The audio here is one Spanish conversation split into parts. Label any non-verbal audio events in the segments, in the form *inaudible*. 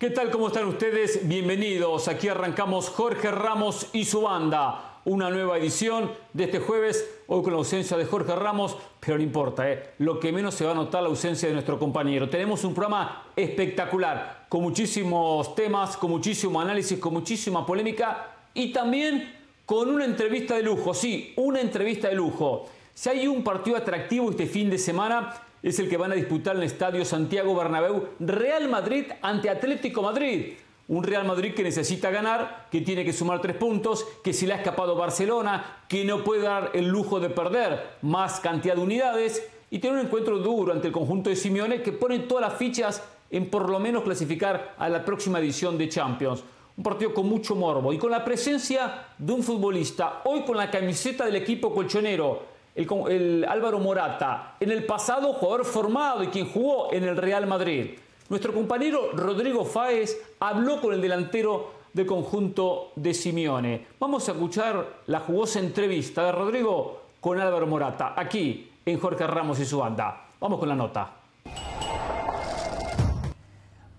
¿Qué tal? ¿Cómo están ustedes? Bienvenidos. Aquí arrancamos Jorge Ramos y su banda. Una nueva edición de este jueves, hoy con la ausencia de Jorge Ramos, pero no importa, ¿eh? lo que menos se va a notar la ausencia de nuestro compañero. Tenemos un programa espectacular, con muchísimos temas, con muchísimo análisis, con muchísima polémica y también con una entrevista de lujo. Sí, una entrevista de lujo. Si hay un partido atractivo este fin de semana, es el que van a disputar en el Estadio Santiago Bernabéu Real Madrid ante Atlético Madrid. Un Real Madrid que necesita ganar, que tiene que sumar tres puntos, que se le ha escapado Barcelona, que no puede dar el lujo de perder más cantidad de unidades y tiene un encuentro duro ante el conjunto de Simeone que pone todas las fichas en por lo menos clasificar a la próxima edición de Champions. Un partido con mucho morbo y con la presencia de un futbolista, hoy con la camiseta del equipo colchonero, el, Álvaro Morata, en el pasado jugador formado y quien jugó en el Real Madrid. Nuestro compañero Rodrigo Fáez habló con el delantero del conjunto de Simeone. Vamos a escuchar la jugosa entrevista de Rodrigo con Álvaro Morata, aquí en Jorge Ramos y su banda. Vamos con la nota.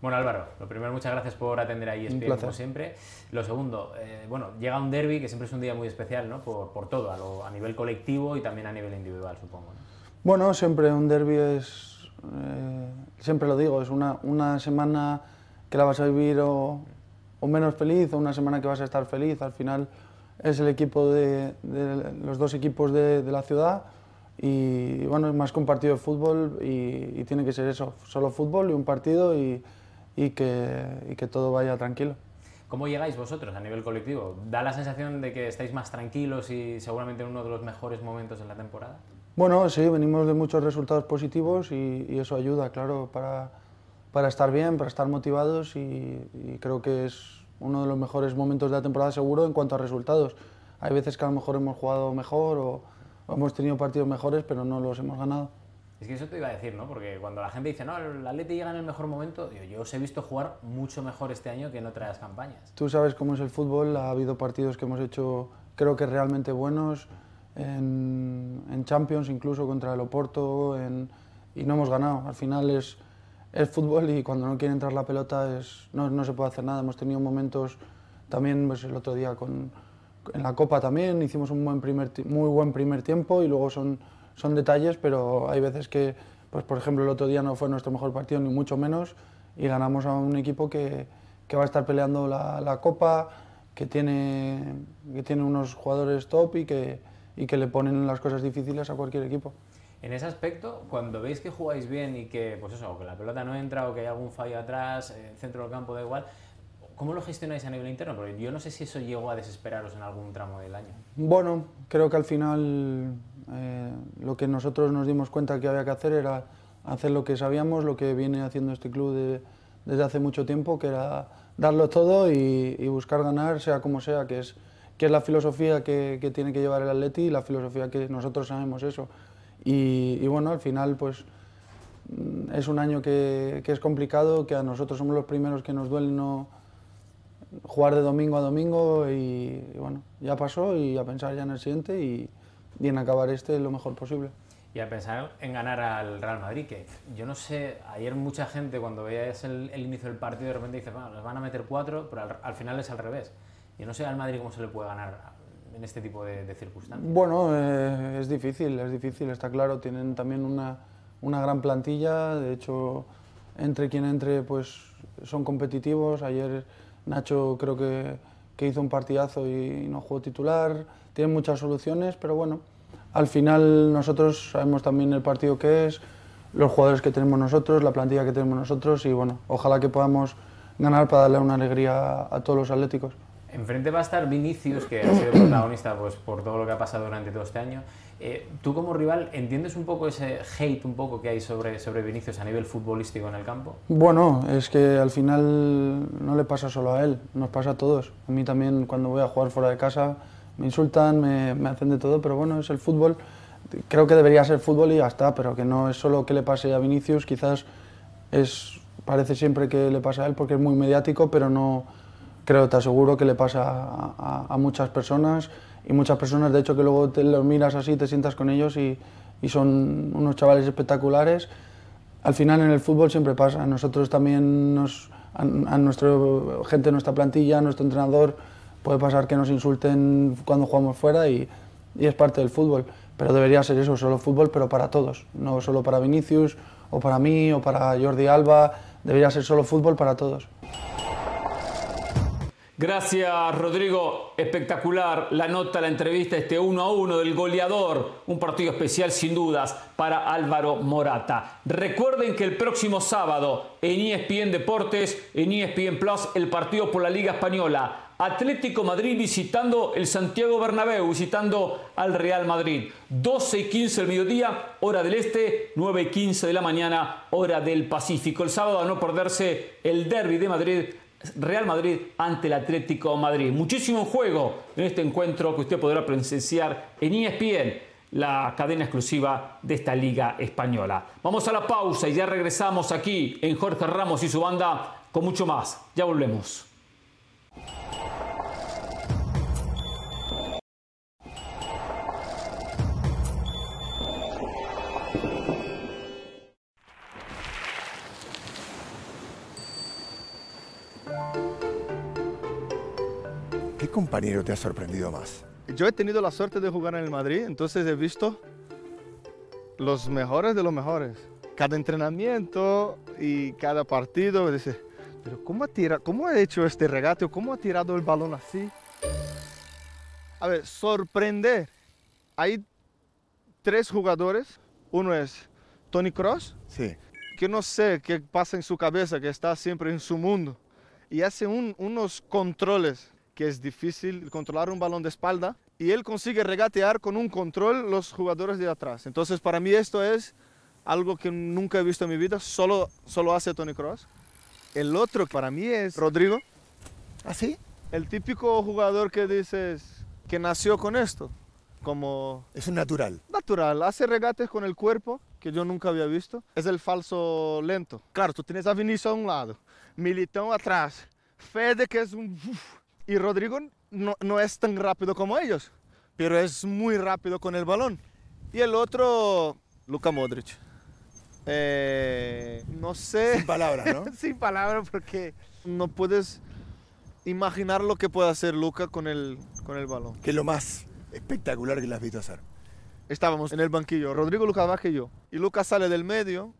Bueno, Álvaro, lo primero, muchas gracias por atender ahí, ESPN, como siempre. Lo segundo, eh, bueno, llega un derby que siempre es un día muy especial, ¿no? Por, por todo, a, nivel colectivo y también a nivel individual, supongo. Bueno, siempre un derby es, eh, siempre lo digo, es una, una, semana que la vas a vivir o, o, menos feliz, o una semana que vas a estar feliz. Al final es el equipo de, de los dos equipos de, de, la ciudad y bueno, es más que un partido de fútbol y, y tiene que ser eso, solo fútbol y un partido y y que, y que todo vaya tranquilo. ¿Cómo llegáis vosotros a nivel colectivo? ¿Da la sensación de que estáis más tranquilos y seguramente en uno de los mejores momentos en la temporada? Bueno, sí, venimos de muchos resultados positivos y, y eso ayuda, claro, para, para, estar bien, para estar motivados y, y, creo que es uno de los mejores momentos de la temporada seguro en cuanto a resultados. Hay veces que a lo mejor hemos jugado mejor o, o hemos tenido partidos mejores, pero no los hemos ganado. Es que eso te iba a decir, ¿no? Porque cuando la gente dice, no, el Atleti llega en el mejor momento, yo, os he visto jugar mucho mejor este año que en otras campañas. Tú sabes cómo es el fútbol, ha habido partidos que hemos hecho, creo que realmente buenos, en, en Champions, incluso contra el Oporto, en, y no hemos ganado. Al final es, es fútbol y cuando no quiere entrar la pelota es, no, no se puede hacer nada. Hemos tenido momentos también, pues el otro día con, en la Copa también, hicimos un buen primer, muy buen primer tiempo y luego son son detalles, pero hay veces que, pues por ejemplo, el otro día no fue nuestro mejor partido, ni mucho menos, y ganamos a un equipo que, que va a estar peleando la, la, Copa, que tiene, que tiene unos jugadores top y que, y que le ponen las cosas difíciles a cualquier equipo. En ese aspecto, cuando veis que jugáis bien y que, pues eso, que la pelota no entra o que hay algún fallo atrás, en centro del campo da igual, ¿Cómo lo gestionáis a nivel interno? Porque yo no sé si eso llegó a desesperaros en algún tramo del año. Bueno, creo que al final eh, lo que nosotros nos dimos cuenta que había que hacer era hacer lo que sabíamos, lo que viene haciendo este club de, desde hace mucho tiempo, que era darlo todo y, y, buscar ganar, sea como sea, que es, que es la filosofía que, que, tiene que llevar el Atleti y la filosofía que nosotros sabemos eso. Y, y bueno, al final pues mm, es un año que, que, es complicado, que a nosotros somos los primeros que nos duele no jugar de domingo a domingo y, y, bueno, ya pasó y a pensar ya en el siguiente y, y, en acabar este lo mejor posible. Y a pensar en ganar al Real Madrid, que yo no sé, ayer mucha gente cuando veías el, el inicio del partido de repente dice, bueno, les van a meter cuatro, pero al, al, final es al revés. Yo no sé al Madrid cómo se le puede ganar en este tipo de, de circunstancias. Bueno, eh, es difícil, es difícil, está claro, tienen también una, una gran plantilla, de hecho, entre quien entre, pues son competitivos, ayer Nacho creo que, que hizo un partidazo y no jugó titular, tiene muchas soluciones, pero bueno, al final nosotros sabemos también el partido que es, los jugadores que tenemos nosotros, la plantilla que tenemos nosotros y bueno, ojalá que podamos ganar para darle una alegría a todos los atléticos. Enfrente va a estar Vinicius, que ha sido protagonista pues, por todo lo que ha pasado durante todo este año. Eh, ¿Tú como rival entiendes un poco ese hate un poco que hay sobre, sobre Vinicius a nivel futbolístico en el campo? Bueno, es que al final no le pasa solo a él, nos pasa a todos. A mí también cuando voy a jugar fuera de casa me insultan, me, hacen de todo, pero bueno, es el fútbol. Creo que debería ser fútbol y ya está, pero que no es solo que le pase a Vinicius, quizás es, parece siempre que le pasa a él porque es muy mediático, pero no creo, te aseguro que le pasa a muchas personas y muchas personas, de hecho, que luego te los miras así, te sientas con ellos y, y, son unos chavales espectaculares. Al final en el fútbol siempre pasa, nosotros también nos, a, nuestra gente nuestra plantilla, a nuestro entrenador. Puede pasar que nos insulten cuando jugamos fuera y, y es parte del fútbol. Pero debería ser eso, solo fútbol, pero para todos. No solo para Vinicius, o para mí, o para Jordi Alba. Debería ser solo fútbol para todos. Gracias, Rodrigo. Espectacular la nota, la entrevista, este 1 a 1 del goleador. Un partido especial, sin dudas, para Álvaro Morata. Recuerden que el próximo sábado en ESPN Deportes, en ESPN Plus, el partido por la Liga Española. Atlético Madrid visitando el Santiago Bernabéu, visitando al Real Madrid. 12 y 15 del mediodía, hora del este, 9 y 15 de la mañana, hora del Pacífico. El sábado a no perderse el derby de Madrid Real Madrid ante el Atlético Madrid. Muchísimo juego en este encuentro que usted podrá presenciar en ESPN, la cadena exclusiva de esta liga española. Vamos a la pausa y ya regresamos aquí en Jorge Ramos y su banda con mucho más. Ya volvemos. Compañero te ha sorprendido más? Yo he tenido la suerte de jugar en el Madrid, entonces he visto los mejores de los mejores. Cada entrenamiento y cada partido, dice, pero ¿cómo ha, tirado, ¿cómo ha hecho este regate? ¿Cómo ha tirado el balón así? A ver, sorprender. Hay tres jugadores. Uno es Tony Cross. Sí. Que no sé qué pasa en su cabeza, que está siempre en su mundo. Y hace unos controles que es difícil controlar un balón de espalda y él consigue regatear con un control los jugadores de atrás. Entonces para mí esto es algo que nunca he visto en mi vida, solo, solo hace Tony Cross. El otro para mí es Rodrigo. ¿Así? ¿Ah, el típico jugador que dices que nació con esto. Como es un natural. Natural, hace regates con el cuerpo que yo nunca había visto. Es el falso lento. Claro, tú tienes a Vinicius a un lado, Militão atrás, Fede que es un y Rodrigo no, no, es tan rápido como ellos, pero es muy rápido con el balón. Y el otro, Luka Modric. Eh, no sé. Sin palabras, ¿no? *laughs* Sin palabras, porque no puedes imaginar lo que puede hacer Luka con el, con el balón. Que es lo más espectacular que le has visto hacer. Estábamos en el banquillo, Rodrigo, Lucas Vázquez y yo. Y Lucas sale del medio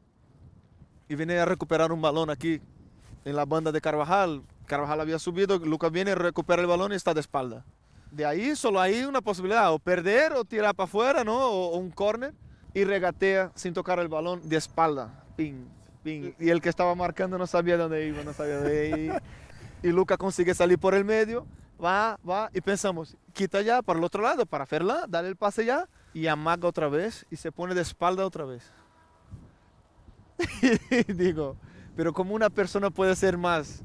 y viene a recuperar un balón aquí en la banda de Carvajal. Carvajal había subido, Lucas viene, recupera el balón y está de espalda. De ahí solo hay una posibilidad, o perder o tirar para afuera, ¿no? O, un córner y regatea sin tocar el balón de espalda. Ping, ping. Y el que estaba marcando no sabía dónde iba, no sabía dónde iba. Y Lucas consigue salir por el medio, va, va, y pensamos, quita ya para el otro lado, para hacerla, dale el pase ya, y amaga otra vez y se pone de espalda otra vez. *laughs* y digo, pero como una persona puede ser más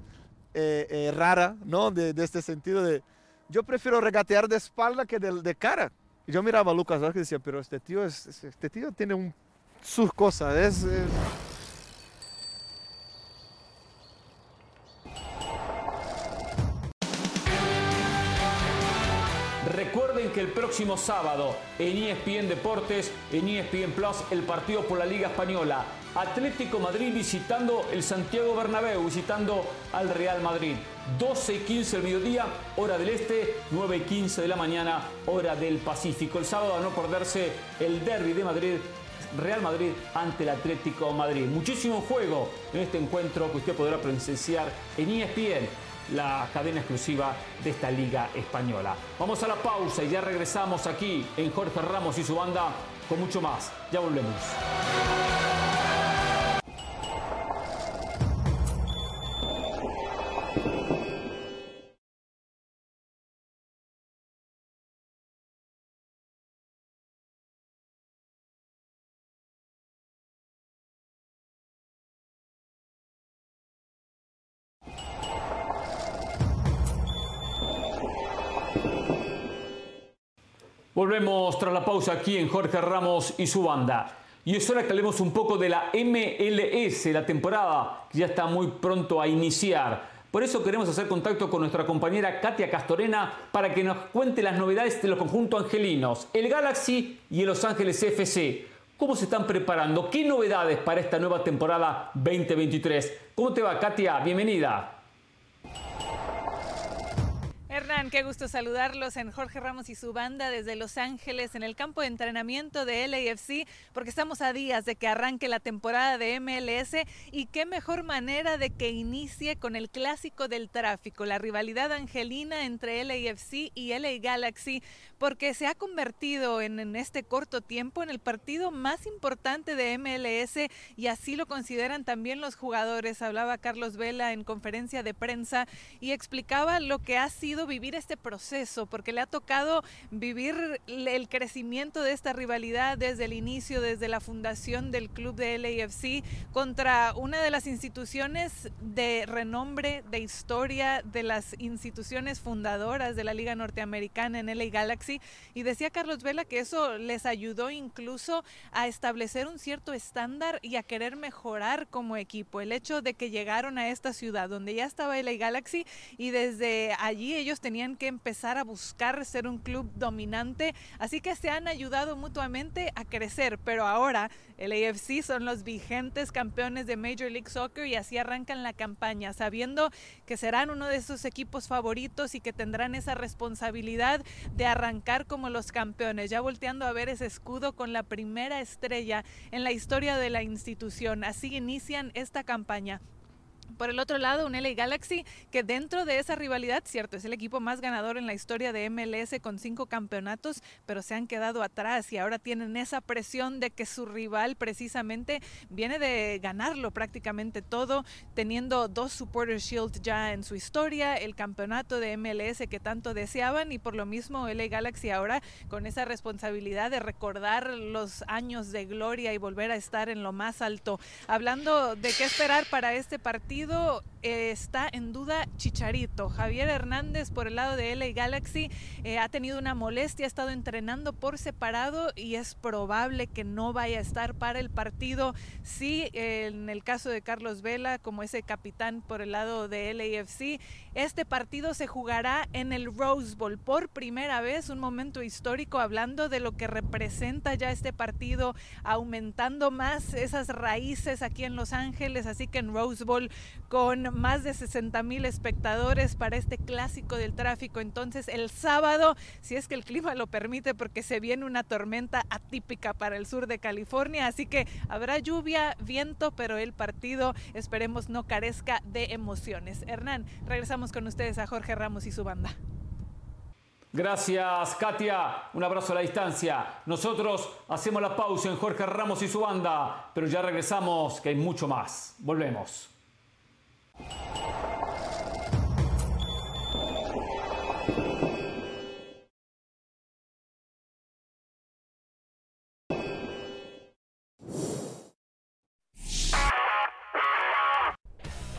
eh, eh, rara, ¿no? De, este sentido de, yo prefiero regatear de espalda que de, de cara. Y yo miraba a Lucas y decía, pero este tío, es, este tío tiene un, sus cosas, es Recuerden que el próximo sábado en ESPN Deportes, en ESPN Plus, el partido por la Liga Española. Atlético Madrid visitando el Santiago Bernabéu, visitando al Real Madrid. 12 y 15 del mediodía, hora del este, 9 y 15 de la mañana, hora del Pacífico. El sábado a no perderse el derby de Madrid Real Madrid ante el Atlético Madrid. Muchísimo juego en este encuentro que usted podrá presenciar en ESPN la cadena exclusiva de esta liga española. Vamos a la pausa y ya regresamos aquí en Jorge Ramos y su banda con mucho más. Ya volvemos. Volvemos tras la pausa aquí en Jorge Ramos y su banda. Y es hora que hablemos un poco de la MLS, la temporada que ya está muy pronto a iniciar. Por eso queremos hacer contacto con nuestra compañera Katia Castorena para que nos cuente las novedades de los conjuntos angelinos, el Galaxy y el Los Ángeles FC. ¿Cómo se están preparando? ¿Qué novedades para esta nueva temporada 2023? ¿Cómo te va, Katia? Bienvenida. Hernán, qué gusto saludarlos en Jorge Ramos y su banda desde Los Ángeles en el campo de entrenamiento de LAFC porque estamos a días de que arranque la temporada de MLS y qué mejor manera de que inicie con el clásico del tráfico, la rivalidad angelina entre LAFC y LA Galaxy porque se ha convertido en, en este corto tiempo en el partido más importante de MLS y así lo consideran también los jugadores. Hablaba Carlos Vela en conferencia de prensa y explicaba lo que ha sido vivir este proceso, porque le ha tocado vivir el crecimiento de esta rivalidad desde el inicio, desde la fundación del club de LAFC contra una de las instituciones de renombre, de historia, de las instituciones fundadoras de la Liga Norteamericana en LA Galaxy. Y decía Carlos Vela que eso les ayudó incluso a establecer un cierto estándar y a querer mejorar como equipo. El hecho de que llegaron a esta ciudad donde ya estaba LA Galaxy y desde allí ellos tenían que empezar a buscar ser un club dominante, así que se han ayudado mutuamente a crecer, pero ahora el AFC son los vigentes campeones de Major League Soccer y así arrancan la campaña, sabiendo que serán uno de esos equipos favoritos y que tendrán esa responsabilidad de arrancar como los campeones, ya volteando a ver ese escudo con la primera estrella en la historia de la institución. Así inician esta campaña. Por el otro lado, un LA Galaxy que dentro de esa rivalidad, cierto, es el equipo más ganador en la historia de MLS con cinco campeonatos, pero se han quedado atrás y ahora tienen esa presión de que su rival precisamente viene de ganarlo prácticamente todo, teniendo dos Supporter Shield ya en su historia, el campeonato de MLS que tanto deseaban y por lo mismo LA Galaxy ahora con esa responsabilidad de recordar los años de gloria y volver a estar en lo más alto. Hablando de qué esperar para este partido, partido eh, está en duda Chicharito. Javier Hernández por el lado de LA Galaxy eh, ha tenido una molestia, ha estado entrenando por separado y es probable que no vaya a estar para el partido. Sí, en el caso de Carlos Vela, como ese capitán por el lado de LAFC, este partido se jugará en el Rose Bowl por primera vez, un momento histórico hablando de lo que representa ya este partido, aumentando más esas raíces aquí en Los Ángeles, así que en Rose Bowl con más de 60 mil espectadores para este clásico del tráfico. Entonces el sábado, si es que el clima lo permite, porque se viene una tormenta atípica para el sur de California, así que habrá lluvia, viento, pero el partido esperemos no carezca de emociones. Hernán, regresamos con ustedes a Jorge Ramos y su banda. Gracias, Katia. Un abrazo a la distancia. Nosotros hacemos la pausa en Jorge Ramos y su banda, pero ya regresamos, que hay mucho más. Volvemos.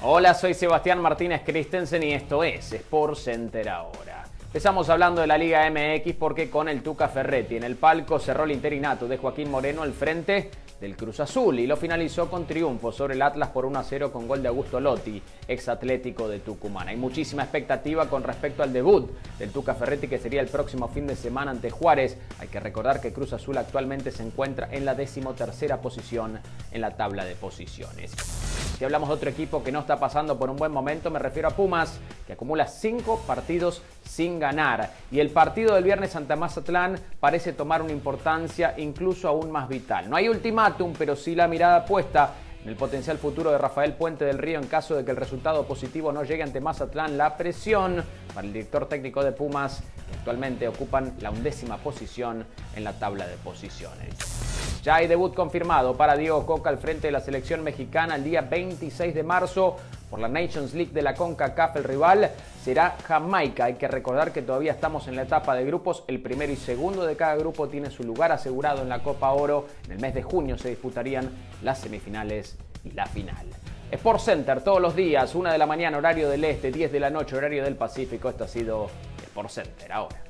Hola, soy Sebastián Martínez Christensen y esto es Sport Center ahora. Empezamos hablando de la Liga MX porque con el Tuca Ferretti en el palco cerró el interinato de Joaquín Moreno al frente del Cruz Azul y lo finalizó con triunfo sobre el Atlas por 1 a 0 con gol de Augusto Lotti, ex atlético de Tucumán. Hay muchísima expectativa con respecto al debut del Tuca Ferretti que sería el próximo fin de semana ante Juárez. Hay que recordar que Cruz Azul actualmente se encuentra en la decimotercera posición en la tabla de posiciones. Si hablamos de otro equipo que no está pasando por un buen momento, me refiero a Pumas, que acumula cinco partidos sin ganar. Y el partido del viernes ante Mazatlán parece tomar una importancia incluso aún más vital. No hay ultimátum, pero sí la mirada puesta en el potencial futuro de Rafael Puente del Río en caso de que el resultado positivo no llegue ante Mazatlán. La presión para el director técnico de Pumas, que actualmente ocupan la undécima posición en la tabla de posiciones. Ya hay debut confirmado para Diego Coca al frente de la selección mexicana el día 26 de marzo por la Nations League de la CONCACAF. El rival será Jamaica. Hay que recordar que todavía estamos en la etapa de grupos. El primero y segundo de cada grupo tiene su lugar asegurado en la Copa Oro. En el mes de junio se disputarían las semifinales y la final. Sport Center todos los días, 1 de la mañana horario del este, 10 de la noche horario del Pacífico. Esto ha sido Sport Center ahora.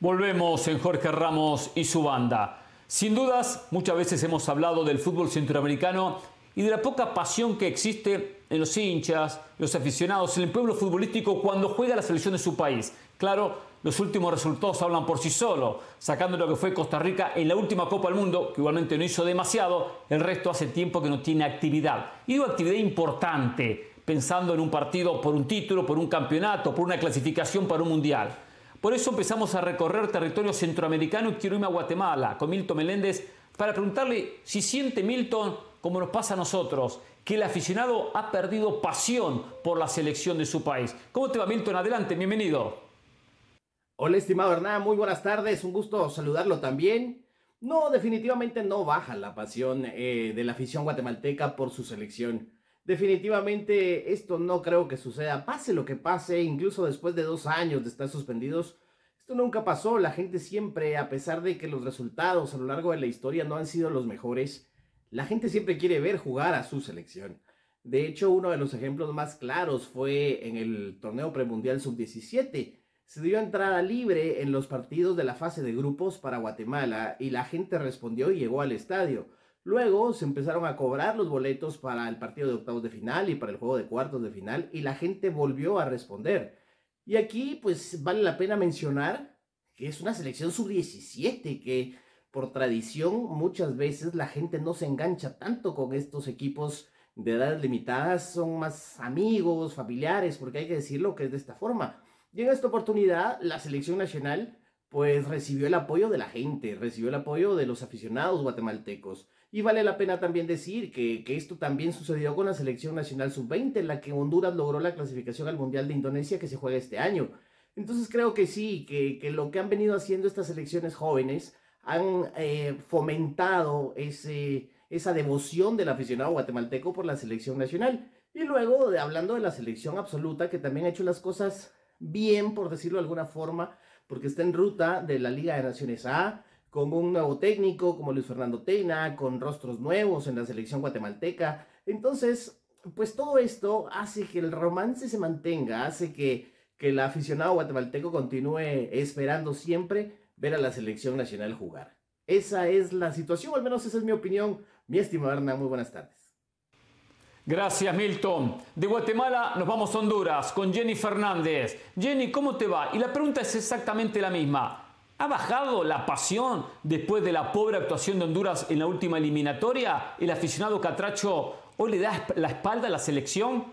Volvemos en Jorge Ramos y su banda. Sin dudas, muchas veces hemos hablado del fútbol centroamericano y de la poca pasión que existe en los hinchas, los aficionados, en el pueblo futbolístico cuando juega la selección de su país. Claro, los últimos resultados hablan por sí solos, sacando lo que fue Costa Rica en la última Copa del Mundo, que igualmente no hizo demasiado, el resto hace tiempo que no tiene actividad. Y digo actividad importante, pensando en un partido por un título, por un campeonato, por una clasificación para un mundial. Por eso empezamos a recorrer territorio centroamericano y quiero irme a Guatemala con Milton Meléndez para preguntarle si siente Milton, como nos pasa a nosotros, que el aficionado ha perdido pasión por la selección de su país. ¿Cómo te va Milton? Adelante, bienvenido. Hola estimado Hernán, muy buenas tardes, un gusto saludarlo también. No, definitivamente no baja la pasión eh, de la afición guatemalteca por su selección. Definitivamente esto no creo que suceda, pase lo que pase, incluso después de dos años de estar suspendidos. Esto nunca pasó, la gente siempre, a pesar de que los resultados a lo largo de la historia no han sido los mejores, la gente siempre quiere ver jugar a su selección. De hecho, uno de los ejemplos más claros fue en el torneo premundial sub-17. Se dio entrada libre en los partidos de la fase de grupos para Guatemala y la gente respondió y llegó al estadio. Luego se empezaron a cobrar los boletos para el partido de octavos de final y para el juego de cuartos de final y la gente volvió a responder. Y aquí pues vale la pena mencionar que es una selección sub-17 que por tradición muchas veces la gente no se engancha tanto con estos equipos de edades limitadas, son más amigos, familiares, porque hay que decirlo que es de esta forma. Y en esta oportunidad la selección nacional pues recibió el apoyo de la gente, recibió el apoyo de los aficionados guatemaltecos. Y vale la pena también decir que, esto también sucedió con la selección nacional sub-20, en la que Honduras logró la clasificación al Mundial de Indonesia que se juega este año. Entonces creo que sí, que, lo que han venido haciendo estas selecciones jóvenes han eh, fomentado ese, esa devoción del aficionado guatemalteco por la selección nacional. Y luego, de, hablando de la selección absoluta, que también ha hecho las cosas bien, por decirlo de alguna forma, porque está en ruta de la Liga de Naciones A, con un nuevo técnico como Luis Fernando Tena, con rostros nuevos en la selección guatemalteca. Entonces, pues todo esto hace que el romance se mantenga, hace que, que el aficionado guatemalteco continúe esperando siempre ver a la selección nacional jugar. Esa es la situación, al menos esa es mi opinión. Mi estimado Hernán, muy buenas tardes. Gracias, Milton. De Guatemala nos vamos a Honduras con Jenny Fernández. Jenny, ¿cómo te va? Y la pregunta es exactamente la misma. ¿Ha bajado la pasión después de la pobre actuación de Honduras en la última eliminatoria? ¿El aficionado Catracho hoy le da la espalda a la selección?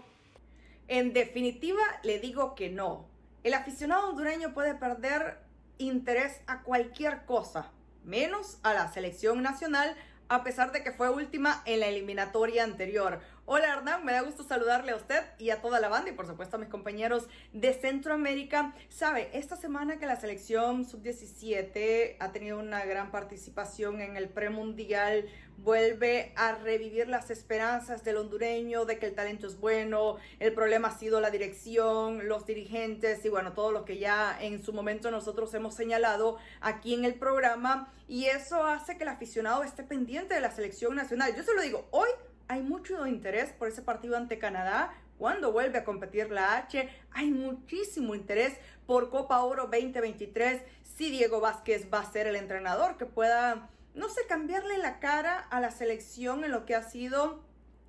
En definitiva, le digo que no. El aficionado hondureño puede perder interés a cualquier cosa, menos a la selección nacional, a pesar de que fue última en la eliminatoria anterior. Hola Hernán, me da gusto saludarle a usted y a toda la banda y por supuesto a mis compañeros de Centroamérica. Sabe, esta semana que la selección sub-17 ha tenido una gran participación en el premundial, vuelve a revivir las esperanzas del hondureño de que el talento es bueno, el problema ha sido la dirección, los dirigentes y bueno, todo lo que ya en su momento nosotros hemos señalado aquí en el programa y eso hace que el aficionado esté pendiente de la selección nacional. Yo se lo digo, hoy hay mucho interés por ese partido ante Canadá. Cuando vuelve a competir la H, hay muchísimo interés por Copa Oro 2023. Si Diego Vázquez va a ser el entrenador que pueda, no sé, cambiarle la cara a la selección en lo que ha sido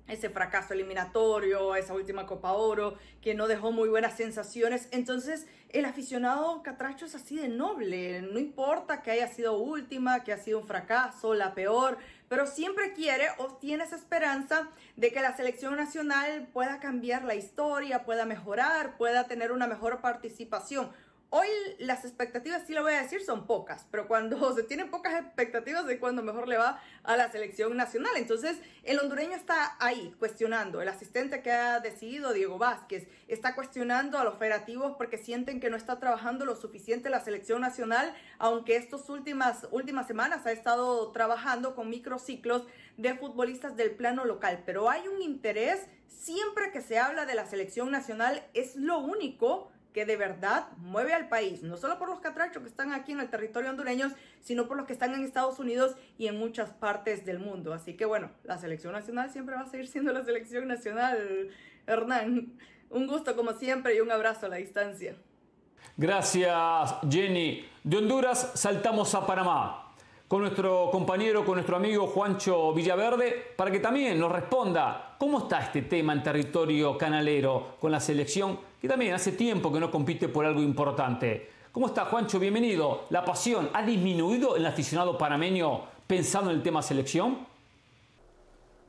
ese fracaso eliminatorio, esa última Copa Oro, que no dejó muy buenas sensaciones. Entonces, el aficionado catracho es así de noble, no importa que haya sido última, que ha sido un fracaso, la peor, pero siempre quiere o tiene esa esperanza de que la selección nacional pueda cambiar la historia, pueda mejorar, pueda tener una mejor participación. Hoy las expectativas, sí lo voy a decir, son pocas, pero cuando *laughs* se tienen pocas expectativas de cuando mejor le va a la selección nacional. Entonces, el hondureño está ahí cuestionando. El asistente que ha decidido, Diego Vázquez, está cuestionando a los federativos porque sienten que no está trabajando lo suficiente la selección nacional, aunque estas últimas, últimas semanas ha estado trabajando con microciclos de futbolistas del plano local. Pero hay un interés, siempre que se habla de la selección nacional, es lo único que de verdad mueve al país, no solo por los catrachos que están aquí en el territorio hondureño, sino por los que están en Estados Unidos y en muchas partes del mundo. Así que bueno, la selección nacional siempre va a seguir siendo la selección nacional, Hernán. Un gusto como siempre y un abrazo a la distancia. Gracias, Jenny. De Honduras saltamos a Panamá con nuestro compañero, con nuestro amigo Juancho Villaverde, para que también nos responda cómo está este tema en territorio canalero con la selección, que también hace tiempo que no compite por algo importante. ¿Cómo está, Juancho? Bienvenido. ¿La pasión ha disminuido en el aficionado panameño pensando en el tema selección?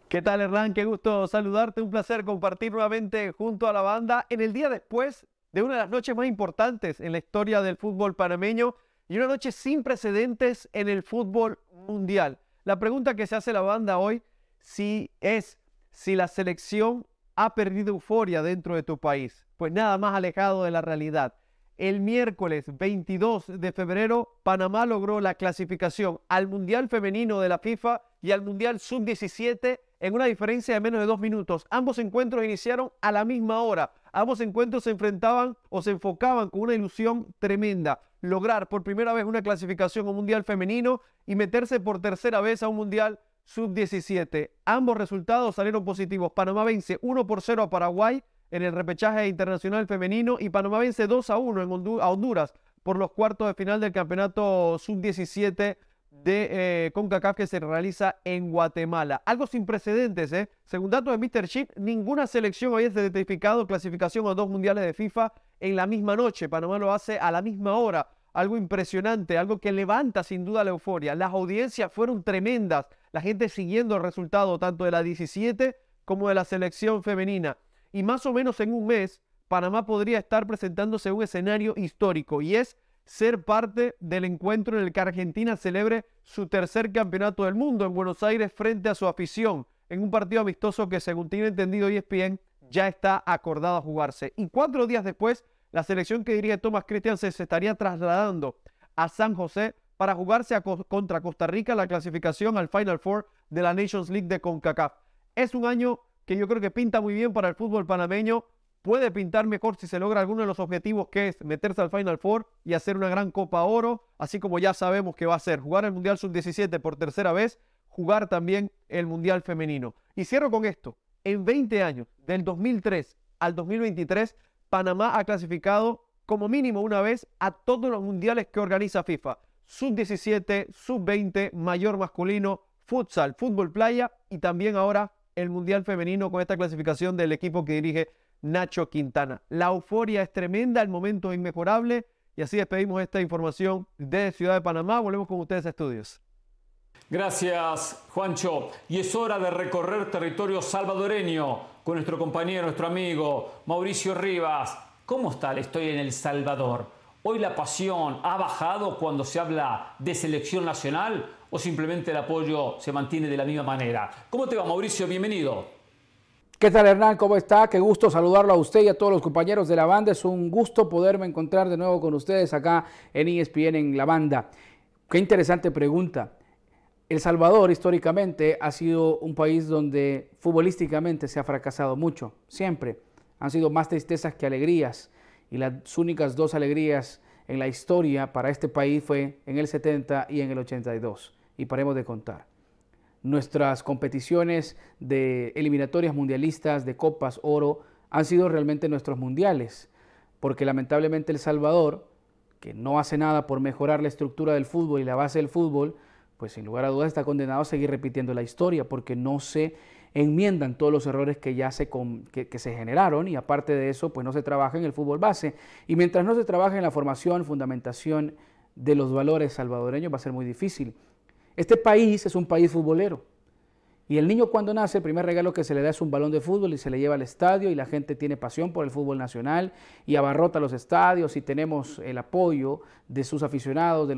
¿Qué tal, Hernán? Qué gusto saludarte. Un placer compartir nuevamente junto a la banda en el día después de una de las noches más importantes en la historia del fútbol panameño y una noche sin precedentes en el fútbol mundial. La pregunta que se hace la banda hoy si es si la selección ha perdido euforia dentro de tu país. Pues nada más alejado de la realidad. El miércoles 22 de febrero, Panamá logró la clasificación al Mundial Femenino de la FIFA y al Mundial Sub-17 en una diferencia de menos de dos minutos. Ambos encuentros iniciaron a la misma hora. Ambos encuentros se enfrentaban o se enfocaban con una ilusión tremenda. Lograr por primera vez una clasificación a un Mundial femenino y meterse por tercera vez a un Mundial sub-17. Ambos resultados salieron positivos. Panamá vence 1 por 0 a Paraguay en el repechaje internacional femenino y Panamá vence 2 a 1 en a Honduras por los cuartos de final del campeonato sub-17 de eh, CONCACAF que se realiza en Guatemala. Algo sin precedentes, ¿eh? Según datos de Mr. Chip, ninguna selección había certificado clasificación a dos mundiales de FIFA en la misma noche. Panamá lo hace a la misma hora. Algo impresionante, algo que levanta sin duda la euforia. Las audiencias fueron tremendas. La gente siguiendo el resultado tanto de la 17 como de la selección femenina. Y más o menos en un mes, Panamá podría estar presentándose un escenario histórico y es ser parte del encuentro en el que Argentina celebre su tercer campeonato del mundo en Buenos Aires frente a su afición, en un partido amistoso que según tiene entendido ESPN ya está acordado a jugarse. Y cuatro días después, la selección que diría Thomas Christian se estaría trasladando a San José para jugarse contra Costa Rica la clasificación al Final Four de la Nations League de CONCACAF. Es un año que yo creo que pinta muy bien para el fútbol panameño puede pintar mejor si se logra alguno de los objetivos que es meterse al Final Four y hacer una gran Copa Oro, así como ya sabemos que va a ser jugar el Mundial Sub-17 por tercera vez, jugar también el Mundial Femenino. Y cierro con esto, en 20 años, del 2003 al 2023, Panamá ha clasificado como mínimo una vez a todos los mundiales que organiza FIFA. Sub-17, Sub-20, mayor masculino, futsal, fútbol playa y también ahora el Mundial Femenino con esta clasificación del equipo que dirige Nacho Quintana. La euforia es tremenda, el momento es inmejorable y así despedimos esta información de Ciudad de Panamá. Volvemos con ustedes a estudios. Gracias, Juancho. Y es hora de recorrer territorio salvadoreño con nuestro compañero, nuestro amigo Mauricio Rivas. ¿Cómo está historia en El Salvador? ¿Hoy la pasión ha bajado cuando se habla de selección nacional o simplemente el apoyo se mantiene de la misma manera? ¿Cómo te va, Mauricio? Bienvenido. ¿Qué tal Hernán? ¿Cómo está? Qué gusto saludarlo a usted y a todos los compañeros de la banda. Es un gusto poderme encontrar de nuevo con ustedes acá en ESPN en la banda. Qué interesante pregunta. El Salvador históricamente ha sido un país donde futbolísticamente se ha fracasado mucho, siempre. Han sido más tristezas que alegrías y las únicas dos alegrías en la historia para este país fue en el 70 y en el 82. Y paremos de contar nuestras competiciones de eliminatorias mundialistas, de copas, oro, han sido realmente nuestros mundiales, porque lamentablemente El Salvador, que no hace nada por mejorar la estructura del fútbol y la base del fútbol, pues sin lugar a dudas está condenado a seguir repitiendo la historia, porque no se enmiendan todos los errores que ya se, que, se generaron y aparte de eso, pues no se trabaja en el fútbol base. Y mientras no se trabaja en la formación, fundamentación de los valores salvadoreños, va a ser muy difícil. Este país es un país futbolero. Y el niño cuando nace, el primer regalo que se le da es un balón de fútbol y se le lleva al estadio y la gente tiene pasión por el fútbol nacional y abarrota los estadios y tenemos el apoyo de sus aficionados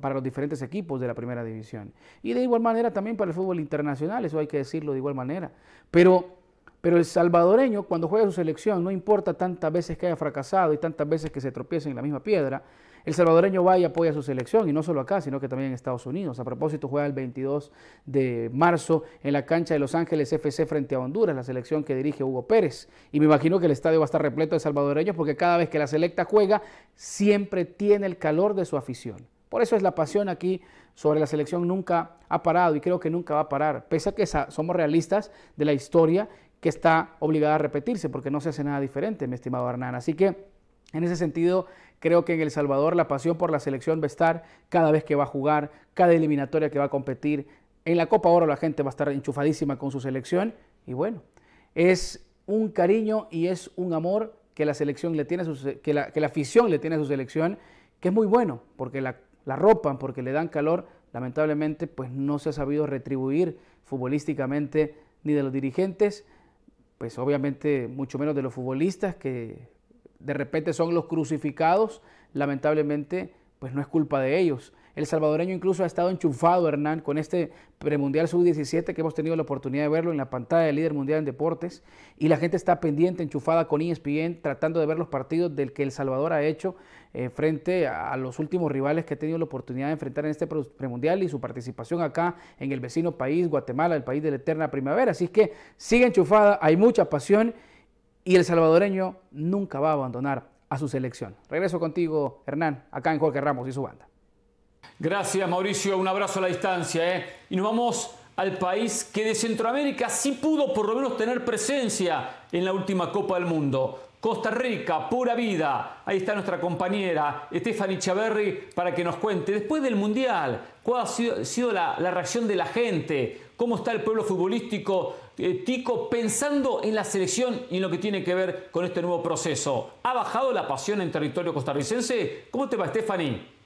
para los diferentes equipos de la primera división. Y de igual manera también para el fútbol internacional, eso hay que decirlo de igual manera. Pero, pero el salvadoreño cuando juega su selección, no importa tantas veces que haya fracasado y tantas veces que se tropiece en la misma piedra, el salvadoreño va y apoya a su selección, y no solo acá, sino que también en Estados Unidos. A propósito, juega el 22 de marzo en la cancha de Los Ángeles FC frente a Honduras, la selección que dirige Hugo Pérez. Y me imagino que el estadio va a estar repleto de salvadoreños porque cada vez que la selecta juega, siempre tiene el calor de su afición. Por eso es la pasión aquí sobre la selección nunca ha parado y creo que nunca va a parar, pese a que somos realistas de la historia que está obligada a repetirse porque no se hace nada diferente, mi estimado Hernán. Así que en ese sentido, Creo que en El Salvador la pasión por la selección va a estar cada vez que va a jugar, cada eliminatoria que va a competir. En la Copa Oro la gente va a estar enchufadísima con su selección. Y bueno, es un cariño y es un amor que la selección le tiene, que, la, que la afición le tiene a su selección que es muy bueno, porque la, la ropan, porque le dan calor, lamentablemente pues no se ha sabido retribuir futbolísticamente ni de los dirigentes, pues obviamente mucho menos de los futbolistas que de repente son los crucificados, lamentablemente pues no es culpa de ellos. El salvadoreño incluso ha estado enchufado, Hernán, con este premundial sub-17 que hemos tenido la oportunidad de verlo en la pantalla del líder mundial en deportes. Y la gente está pendiente, enchufada con ESPN, tratando de ver los partidos del que El Salvador ha hecho eh, frente a los últimos rivales que ha tenido la oportunidad de enfrentar en este premundial y su participación acá en el vecino país, Guatemala, el país de la eterna primavera. Así que sigue enchufada, hay mucha pasión y el salvadoreño nunca va a abandonar a su selección. Regreso contigo, Hernán, acá en Jorge Ramos y su banda. Gracias, Mauricio. Un abrazo a la distancia. ¿eh? Y nos vamos al país que de Centroamérica sí pudo por lo menos tener presencia en la última Copa del Mundo. Costa Rica, pura vida. Ahí está nuestra compañera Stephanie Chaverri para que nos cuente, después del Mundial, cuál ha sido, la, reacción de la gente, cómo está el pueblo futbolístico eh, tico pensando en la selección y en lo que tiene que ver con este nuevo proceso. ¿Ha bajado la pasión en territorio costarricense? ¿Cómo te va, Stephanie?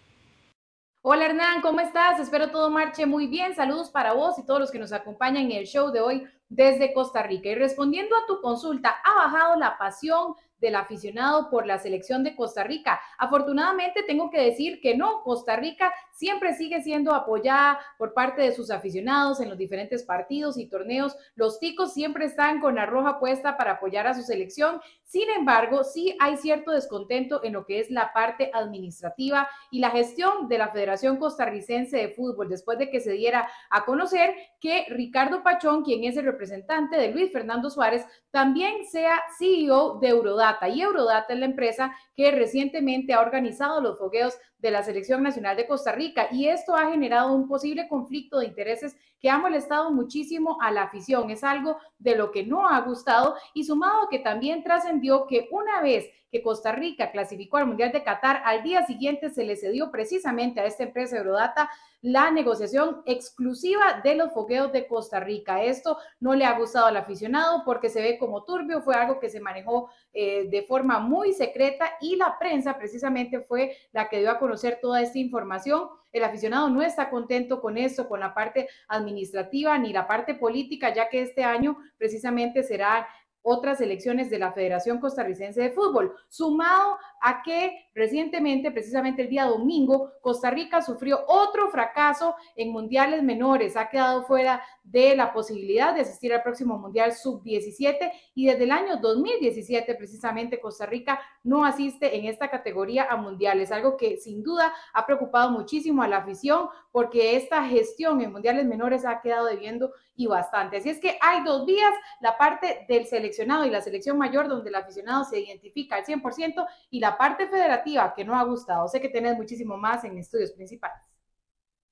Hola Hernán, ¿cómo estás? Espero todo marche muy bien. Saludos para vos y todos los que nos acompañan en el show de hoy desde Costa Rica. Y respondiendo a tu consulta, ¿ha bajado la pasión del aficionado por la selección de Costa Rica. Afortunadamente tengo que decir que no, Costa Rica siempre sigue siendo apoyada por parte de sus aficionados en los diferentes partidos y torneos. Los ticos siempre están con la roja puesta para apoyar a su selección. Sin embargo, sí hay cierto descontento en lo que es la parte administrativa y la gestión de la Federación Costarricense de Fútbol después de que se diera a conocer que Ricardo Pachón, quien es el representante de Luis Fernando Suárez, también sea CEO de Eurodata. Y Eurodata es la empresa que recientemente ha organizado los fogueos de la Selección Nacional de Costa Rica. Y esto ha generado un posible conflicto de intereses que ha molestado muchísimo a la afición. Es algo de lo que no ha gustado y sumado que también trascendió que una vez que Costa Rica clasificó al Mundial de Qatar, al día siguiente se le cedió precisamente a esta empresa Eurodata la negociación exclusiva de los fogueos de Costa Rica. Esto no le ha gustado al aficionado porque se ve como turbio, fue algo que se manejó eh, de forma muy secreta y la prensa precisamente fue la que dio a conocer toda esta información. El aficionado no está contento con esto, con la parte administrativa ni la parte política, ya que este año precisamente será otras elecciones de la Federación Costarricense de Fútbol, sumado a que recientemente, precisamente el día domingo, Costa Rica sufrió otro fracaso en mundiales menores, ha quedado fuera de la posibilidad de asistir al próximo Mundial Sub-17 y desde el año 2017 precisamente Costa Rica no asiste en esta categoría a mundiales, algo que sin duda ha preocupado muchísimo a la afición porque esta gestión en mundiales menores ha quedado debiendo y bastante. Así es que hay dos vías, la parte del seleccionado y la selección mayor donde el aficionado se identifica al 100% y la parte federativa que no ha gustado. Sé que tenés muchísimo más en estudios principales.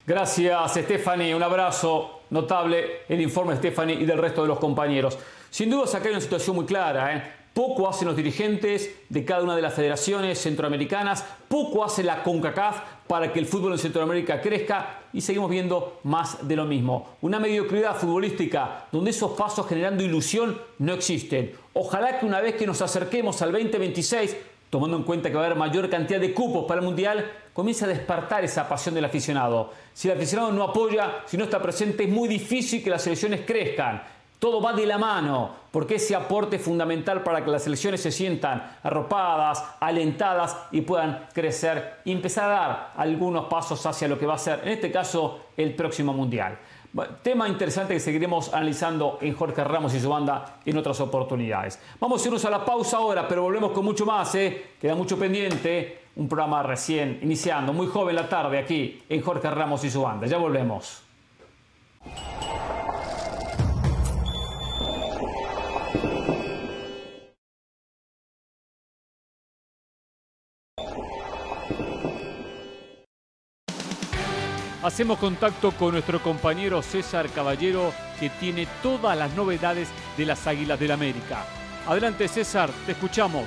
Gracias, Stephanie. Un abrazo notable el informe de Stephanie y del resto de los compañeros. Sin duda, acá hay una situación muy clara. ¿eh? Poco hacen los dirigentes de cada una de las federaciones centroamericanas, poco hace la CONCACAF para que el fútbol en Centroamérica crezca y seguimos viendo más de lo mismo. Una mediocridad futbolística donde esos pasos generando ilusión no existen. Ojalá que una vez que nos acerquemos al 2026, tomando en cuenta que va a haber mayor cantidad de cupos para el Mundial, comience a despertar esa pasión del aficionado. Si el aficionado no apoya, si no está presente, es muy difícil que las selecciones crezcan. Todo va de la mano, porque ese aporte es fundamental para que las selecciones se sientan arropadas, alentadas y puedan crecer y empezar a dar algunos pasos hacia lo que va a ser, en este caso, el próximo Mundial. Tema interesante que seguiremos analizando en Jorge Ramos y su banda en otras oportunidades. Vamos a irnos a la pausa ahora, pero volvemos con mucho más. ¿eh? Queda mucho pendiente. Un programa recién iniciando, muy joven la tarde aquí en Jorge Ramos y su banda. Ya volvemos. Hacemos contacto con nuestro compañero César Caballero, que tiene todas las novedades de las Águilas del América. Adelante César, te escuchamos.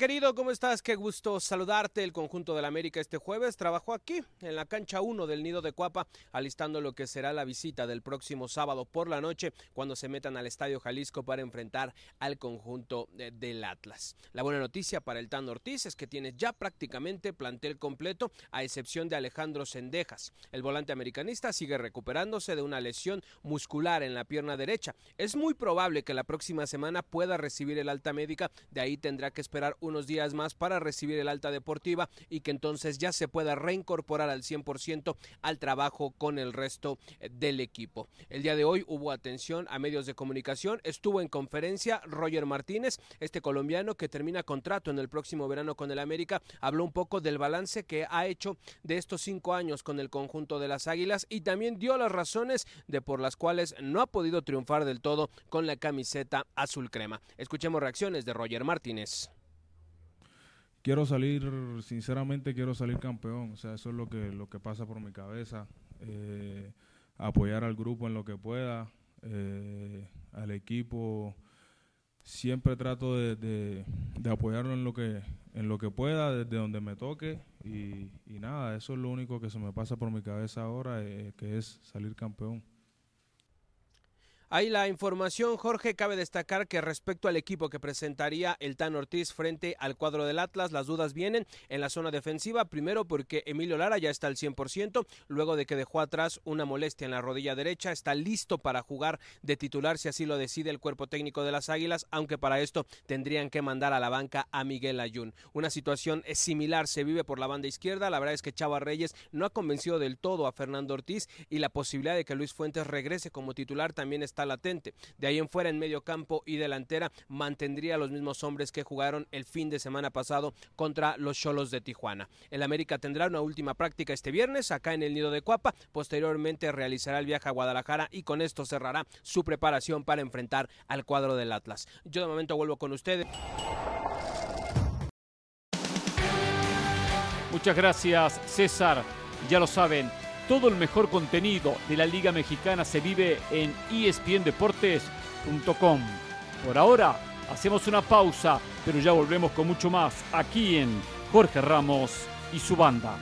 Querido, ¿cómo estás? Qué gusto saludarte. El conjunto del América este jueves trabajó aquí, en la cancha 1 del Nido de Cuapa, alistando lo que será la visita del próximo sábado por la noche, cuando se metan al Estadio Jalisco para enfrentar al conjunto del Atlas. La buena noticia para el Tan Ortiz es que tiene ya prácticamente plantel completo, a excepción de Alejandro Sendejas. El volante americanista sigue recuperándose de una lesión muscular en la pierna derecha. Es muy probable que la próxima semana pueda recibir el alta médica, de ahí tendrá que esperar unos días más para recibir el alta deportiva y que entonces ya se pueda reincorporar al 100% al trabajo con el resto eh, del equipo. El día de hoy hubo atención a medios de comunicación, estuvo en conferencia Roger Martínez, este colombiano que termina contrato en el próximo verano con el América, habló un poco del balance que ha hecho de estos cinco años con el conjunto de las Águilas y también dio las razones de por las cuales no ha podido triunfar del todo con la camiseta azul crema. Escuchemos reacciones de Roger Martínez quiero salir, sinceramente quiero salir campeón, o sea, eso es lo que, lo que pasa por mi cabeza, eh, apoyar al grupo en lo que pueda, eh, al equipo, siempre trato de, apoyarlo en lo que en lo que pueda, desde donde me toque. Y, nada, eso es lo único que se me pasa por mi cabeza ahora, eh, que es salir campeón. Ahí la información, Jorge, cabe destacar que respecto al equipo que presentaría el Tan Ortiz frente al cuadro del Atlas, las dudas vienen en la zona defensiva, primero porque Emilio Lara ya está al 100%, luego de que dejó atrás una molestia en la rodilla derecha, está listo para jugar de titular si así lo decide el cuerpo técnico de las Águilas, aunque para esto tendrían que mandar a la banca a Miguel Ayun. Una situación similar se vive por la banda izquierda, la verdad es que Chava Reyes no ha convencido del todo a Fernando Ortiz y la posibilidad de que Luis Fuentes regrese como titular también está latente. De ahí en fuera, en medio campo y delantera, mantendría los mismos hombres que jugaron el fin de semana pasado contra los Cholos de Tijuana. El América tendrá una última práctica este viernes acá en el Nido de Cuapa. Posteriormente realizará el viaje a Guadalajara y con esto cerrará su preparación para enfrentar al cuadro del Atlas. Yo de momento vuelvo con ustedes. Muchas gracias, César. Ya lo saben, todo el mejor contenido de la Liga Mexicana se vive en espndeportes.com. Por ahora, hacemos una pausa, pero ya volvemos con mucho más aquí en Jorge Ramos y su banda.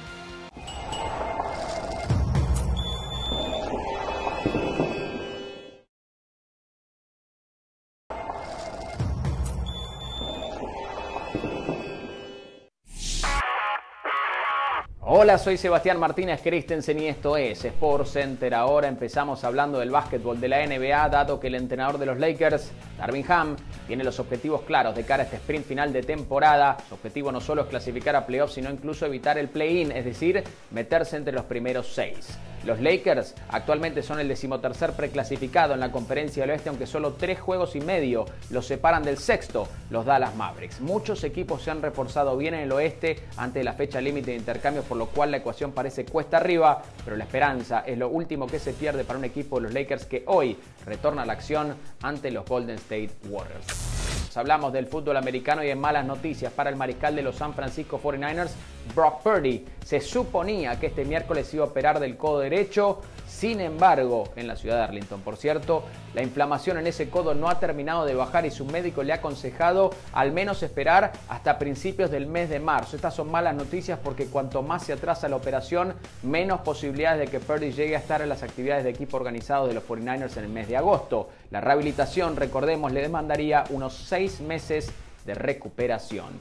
Hola, soy Sebastián Martínez Christensen y esto es Sports Center. Ahora empezamos hablando del básquetbol de la NBA, dado que el entrenador de los Lakers, Darvin Ham, tiene los objetivos claros de cara a este sprint final de temporada. Su objetivo no solo es clasificar a playoffs, sino incluso evitar el play-in, es decir, meterse entre los primeros seis. Los Lakers actualmente son el decimotercer preclasificado en la conferencia del oeste, aunque solo tres juegos y medio los separan del sexto, los Dallas Mavericks. Muchos equipos se han reforzado bien en el oeste antes de la fecha límite de intercambios, por lo cual la ecuación parece cuesta arriba, pero la esperanza es lo último que se pierde para un equipo de los Lakers que hoy retorna a la acción ante los Golden State Warriors. Hablamos del fútbol americano y en malas noticias para el mariscal de los San Francisco 49ers, Brock Purdy. Se suponía que este miércoles iba a operar del codo derecho. Sin embargo, en la ciudad de Arlington, por cierto, la inflamación en ese codo no ha terminado de bajar y su médico le ha aconsejado al menos esperar hasta principios del mes de marzo. Estas son malas noticias porque cuanto más se atrasa la operación, menos posibilidades de que Purdy llegue a estar en las actividades de equipo organizado de los 49ers en el mes de agosto. La rehabilitación, recordemos, le demandaría unos seis meses de recuperación.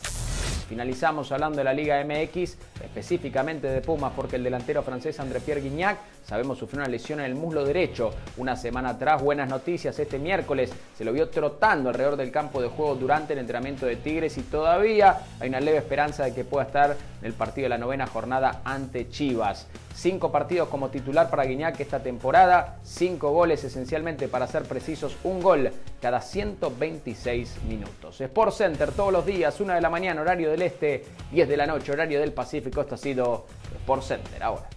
Finalizamos hablando de la Liga MX, específicamente de Pumas, porque el delantero francés André Pierre Guignac, sabemos, sufrió una lesión en el muslo derecho. Una semana atrás, buenas noticias, este miércoles se lo vio trotando alrededor del campo de juego durante el entrenamiento de Tigres y todavía hay una leve esperanza de que pueda estar en el partido de la novena jornada ante Chivas. Cinco partidos como titular para Guiñac esta temporada, cinco goles esencialmente para ser precisos, un gol cada 126 minutos. Sport Center todos los días, una de la mañana, horario del este, 10 de la noche, horario del Pacífico. Esto ha sido Sport Center ahora.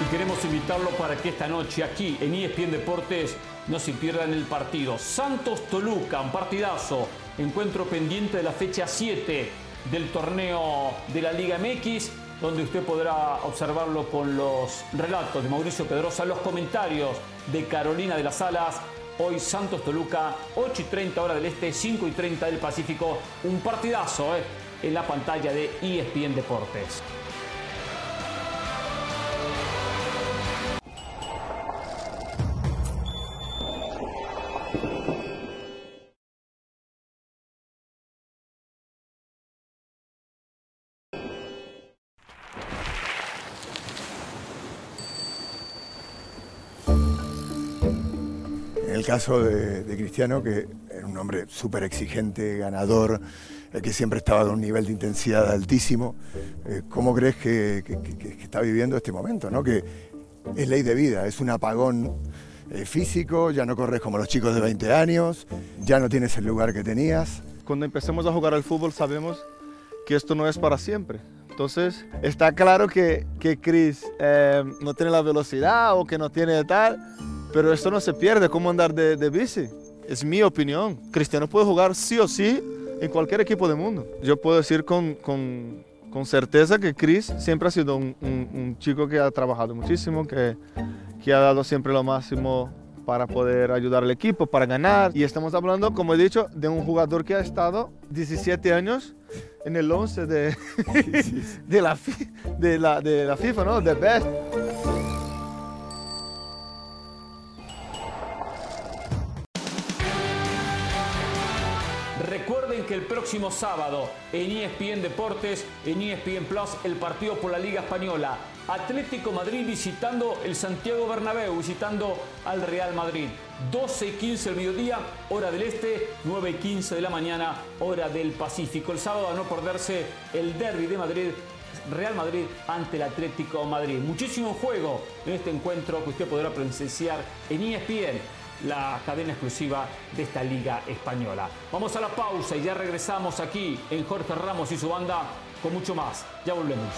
Y queremos invitarlo para que esta noche aquí en ESPN Deportes no se pierdan el partido. Santos Toluca, un partidazo. Encuentro pendiente de la fecha 7 del torneo de la Liga MX. donde usted podrá observarlo con los relatos de Mauricio Pedrosa, los comentarios de Carolina de las Alas. Hoy Santos Toluca, 8 y 30 hora del Este, 5 y 30 del Pacífico. Un partidazo eh, en la pantalla de ESPN Deportes. El caso de, de Cristiano, que era un hombre súper exigente, ganador, eh, que siempre estaba a un nivel de intensidad altísimo, eh, ¿cómo crees que, que- que- que está viviendo este momento? ¿no? Que es ley de vida, es un apagón eh, físico, ya no corres como los chicos de 20 años, ya no tienes el lugar que tenías. Cuando empecemos a jugar al fútbol sabemos que esto no es para siempre. Entonces está claro que, que Chris eh, no tiene la velocidad o que no tiene tal, pero esto no se pierde, como andar de, de bici. Es mi opinión. Cristiano puede jugar sí o sí en cualquier equipo del mundo. Yo puedo decir con, con- con certeza que Chris siempre ha sido un, un- un chico que ha trabajado muchísimo, que, que ha dado siempre lo máximo para poder ayudar al equipo, para ganar. Y estamos hablando, como he dicho, de un jugador que ha estado 17 años en el 11 de, *laughs* de, la, de, la, de la FIFA, ¿no? De Best. Próximo sábado en ESPN Deportes, en ESPN Plus, el partido por la Liga Española. Atlético Madrid visitando el Santiago Bernabéu, visitando al Real Madrid. 12 y 15 del mediodía, hora del este, 9 y 15 de la mañana, hora del Pacífico. El sábado a no perderse el derby de Madrid, Real Madrid ante el Atlético Madrid. Muchísimo juego en este encuentro que usted podrá presenciar en ESPN la cadena exclusiva de esta liga española. Vamos a la pausa y ya regresamos aquí en Jorge Ramos y su banda con mucho más. Ya volvemos.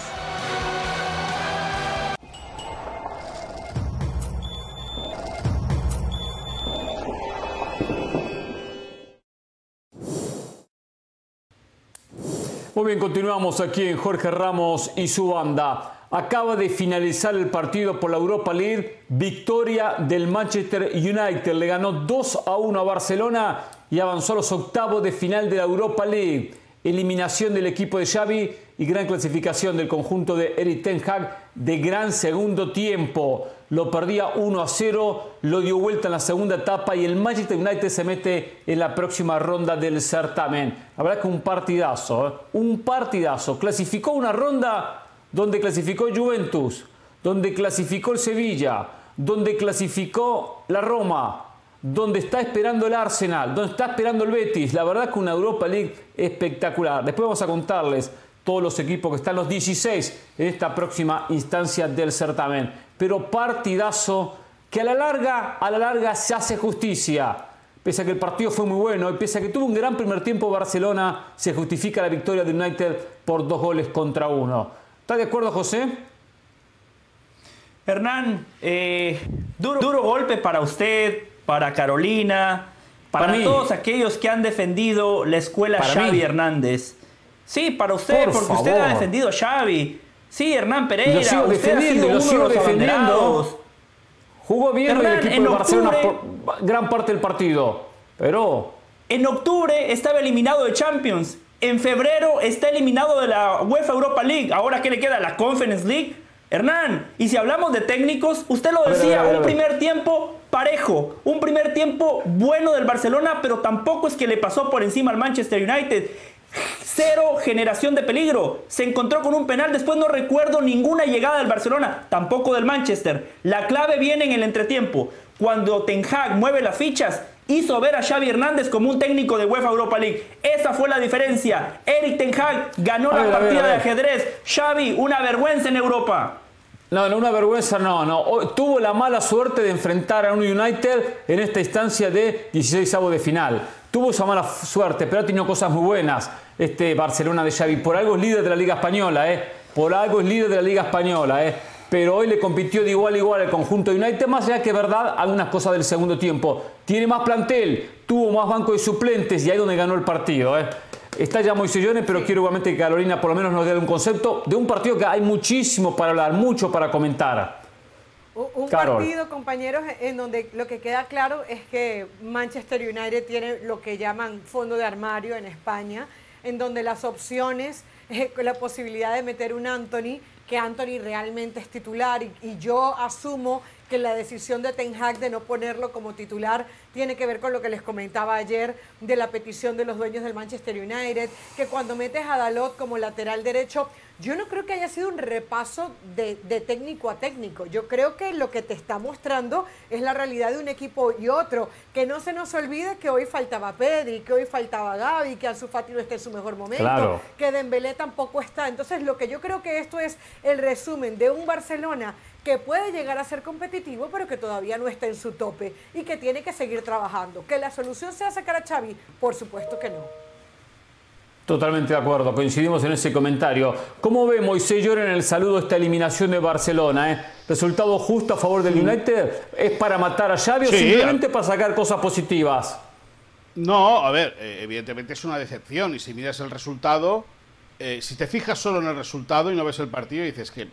Muy bien, continuamos aquí en Jorge Ramos y su banda. Acaba de finalizar el partido por la Europa League. Victoria del Manchester United. Le ganó 2 a 1 a Barcelona y avanzó a los octavos de final de la Europa League. Eliminación del equipo de Xavi y gran clasificación del conjunto de Eric Ten Hag de gran segundo tiempo. Lo perdía 1 a 0, lo dio vuelta en la segunda etapa y el Manchester United se mete en la próxima ronda del certamen. La verdad que un partidazo, ¿eh? un partidazo. Clasificó una ronda donde clasificó Juventus, donde clasificó el Sevilla, donde clasificó la Roma, donde está esperando el Arsenal, donde está esperando el Betis. La verdad que una Europa League espectacular. Después vamos a contarles todos los equipos que están los 16 en esta próxima instancia del certamen. Pero partidazo que a la larga, a la larga se hace justicia. Pese a que el partido fue muy bueno y pese a que tuvo un gran primer tiempo Barcelona, se justifica la victoria de United por dos goles contra uno. ¿Está de acuerdo, José? Hernán, eh, duro, duro golpe para usted, para Carolina, Para todos aquellos que han defendido la escuela Para Xavi mí. Hernández. Sí, para usted, Por porque usted ha defendido a Xavi. Sí, Hernán Pereira, Lo sigo usted ha lo sigo de los defendiendo. Jugó bien el equipo en de Barcelona octubre- por gran parte del partido. Pero En octubre estaba eliminado de Champions. En febrero está eliminado de la UEFA Europa League. Ahora, ¿qué le queda? ¿La Conference League? Hernán, y si hablamos de técnicos, usted lo A ver, a decía, ver, a ver, a un primer tiempo parejo, un primer tiempo bueno del Barcelona, pero tampoco es que le pasó por encima al Manchester United. Cero generación de peligro. Se encontró con un penal. Después no recuerdo ninguna llegada del Barcelona, tampoco del Manchester. La clave viene en el entretiempo. Cuando Ten Hag mueve las fichas, hizo ver a Xavi Hernández como un técnico de UEFA Europa League. Esa fue la diferencia. Eric Ten Hag ganó la partida de ajedrez. Xavi, una vergüenza en Europa. No, no, una vergüenza no, no. Tuvo la mala suerte de enfrentar a un United en esta instancia de 16 avos de final. Tuvo esa mala suerte, pero ha tenido cosas muy buenas este Barcelona de Xavi. Por algo es líder de la Liga Española, ¿eh? Por algo es líder de la Liga Española, ¿eh? Pero hoy le compitió de igual a igual al conjunto de United, más allá que verdad, algunas cosas del segundo tiempo. Tiene más plantel, tuvo más banco de suplentes y ahí es donde ganó el partido, ¿eh? Está ya Moisés Llones, pero quiero igualmente que Carolina por lo menos nos dé un concepto de un partido que hay muchísimo para hablar, mucho para comentar. Un partido, compañeros, en donde lo que queda claro es que Manchester United tiene lo que llaman fondo de armario en España, en donde las opciones, eh, la posibilidad de meter un Anthony, que Anthony realmente es titular y, yo asumo que la decisión de Ten Hag de no ponerlo como titular tiene que ver con lo que les comentaba ayer de la petición de los dueños del Manchester United, que cuando metes a Dalot como lateral derecho, yo no creo que haya sido un repaso de, técnico a técnico. Yo creo que lo que te está mostrando es la realidad de un equipo y otro. Que no se nos olvide que hoy faltaba Pedri, que hoy faltaba Gaby, que Ansu Fati no está en su mejor momento, que Dembélé tampoco está. Entonces, lo que yo creo que esto es el resumen de un Barcelona que puede llegar a ser competitivo, pero que todavía no está en su tope y que tiene que seguir trabajando. ¿Que la solución sea sacar a Xavi? Por supuesto que no. Totalmente de acuerdo, coincidimos en ese comentario. ¿Cómo ve Moisés Llor en el saludo esta eliminación de Barcelona? Eh? ¿Resultado justo a favor del United? ¿Es para matar a Xavi o simplemente para sacar cosas positivas? No, a ver, eh, evidentemente es una decepción y si miras el resultado, eh, si te fijas solo en el resultado y no ves el partido, dices que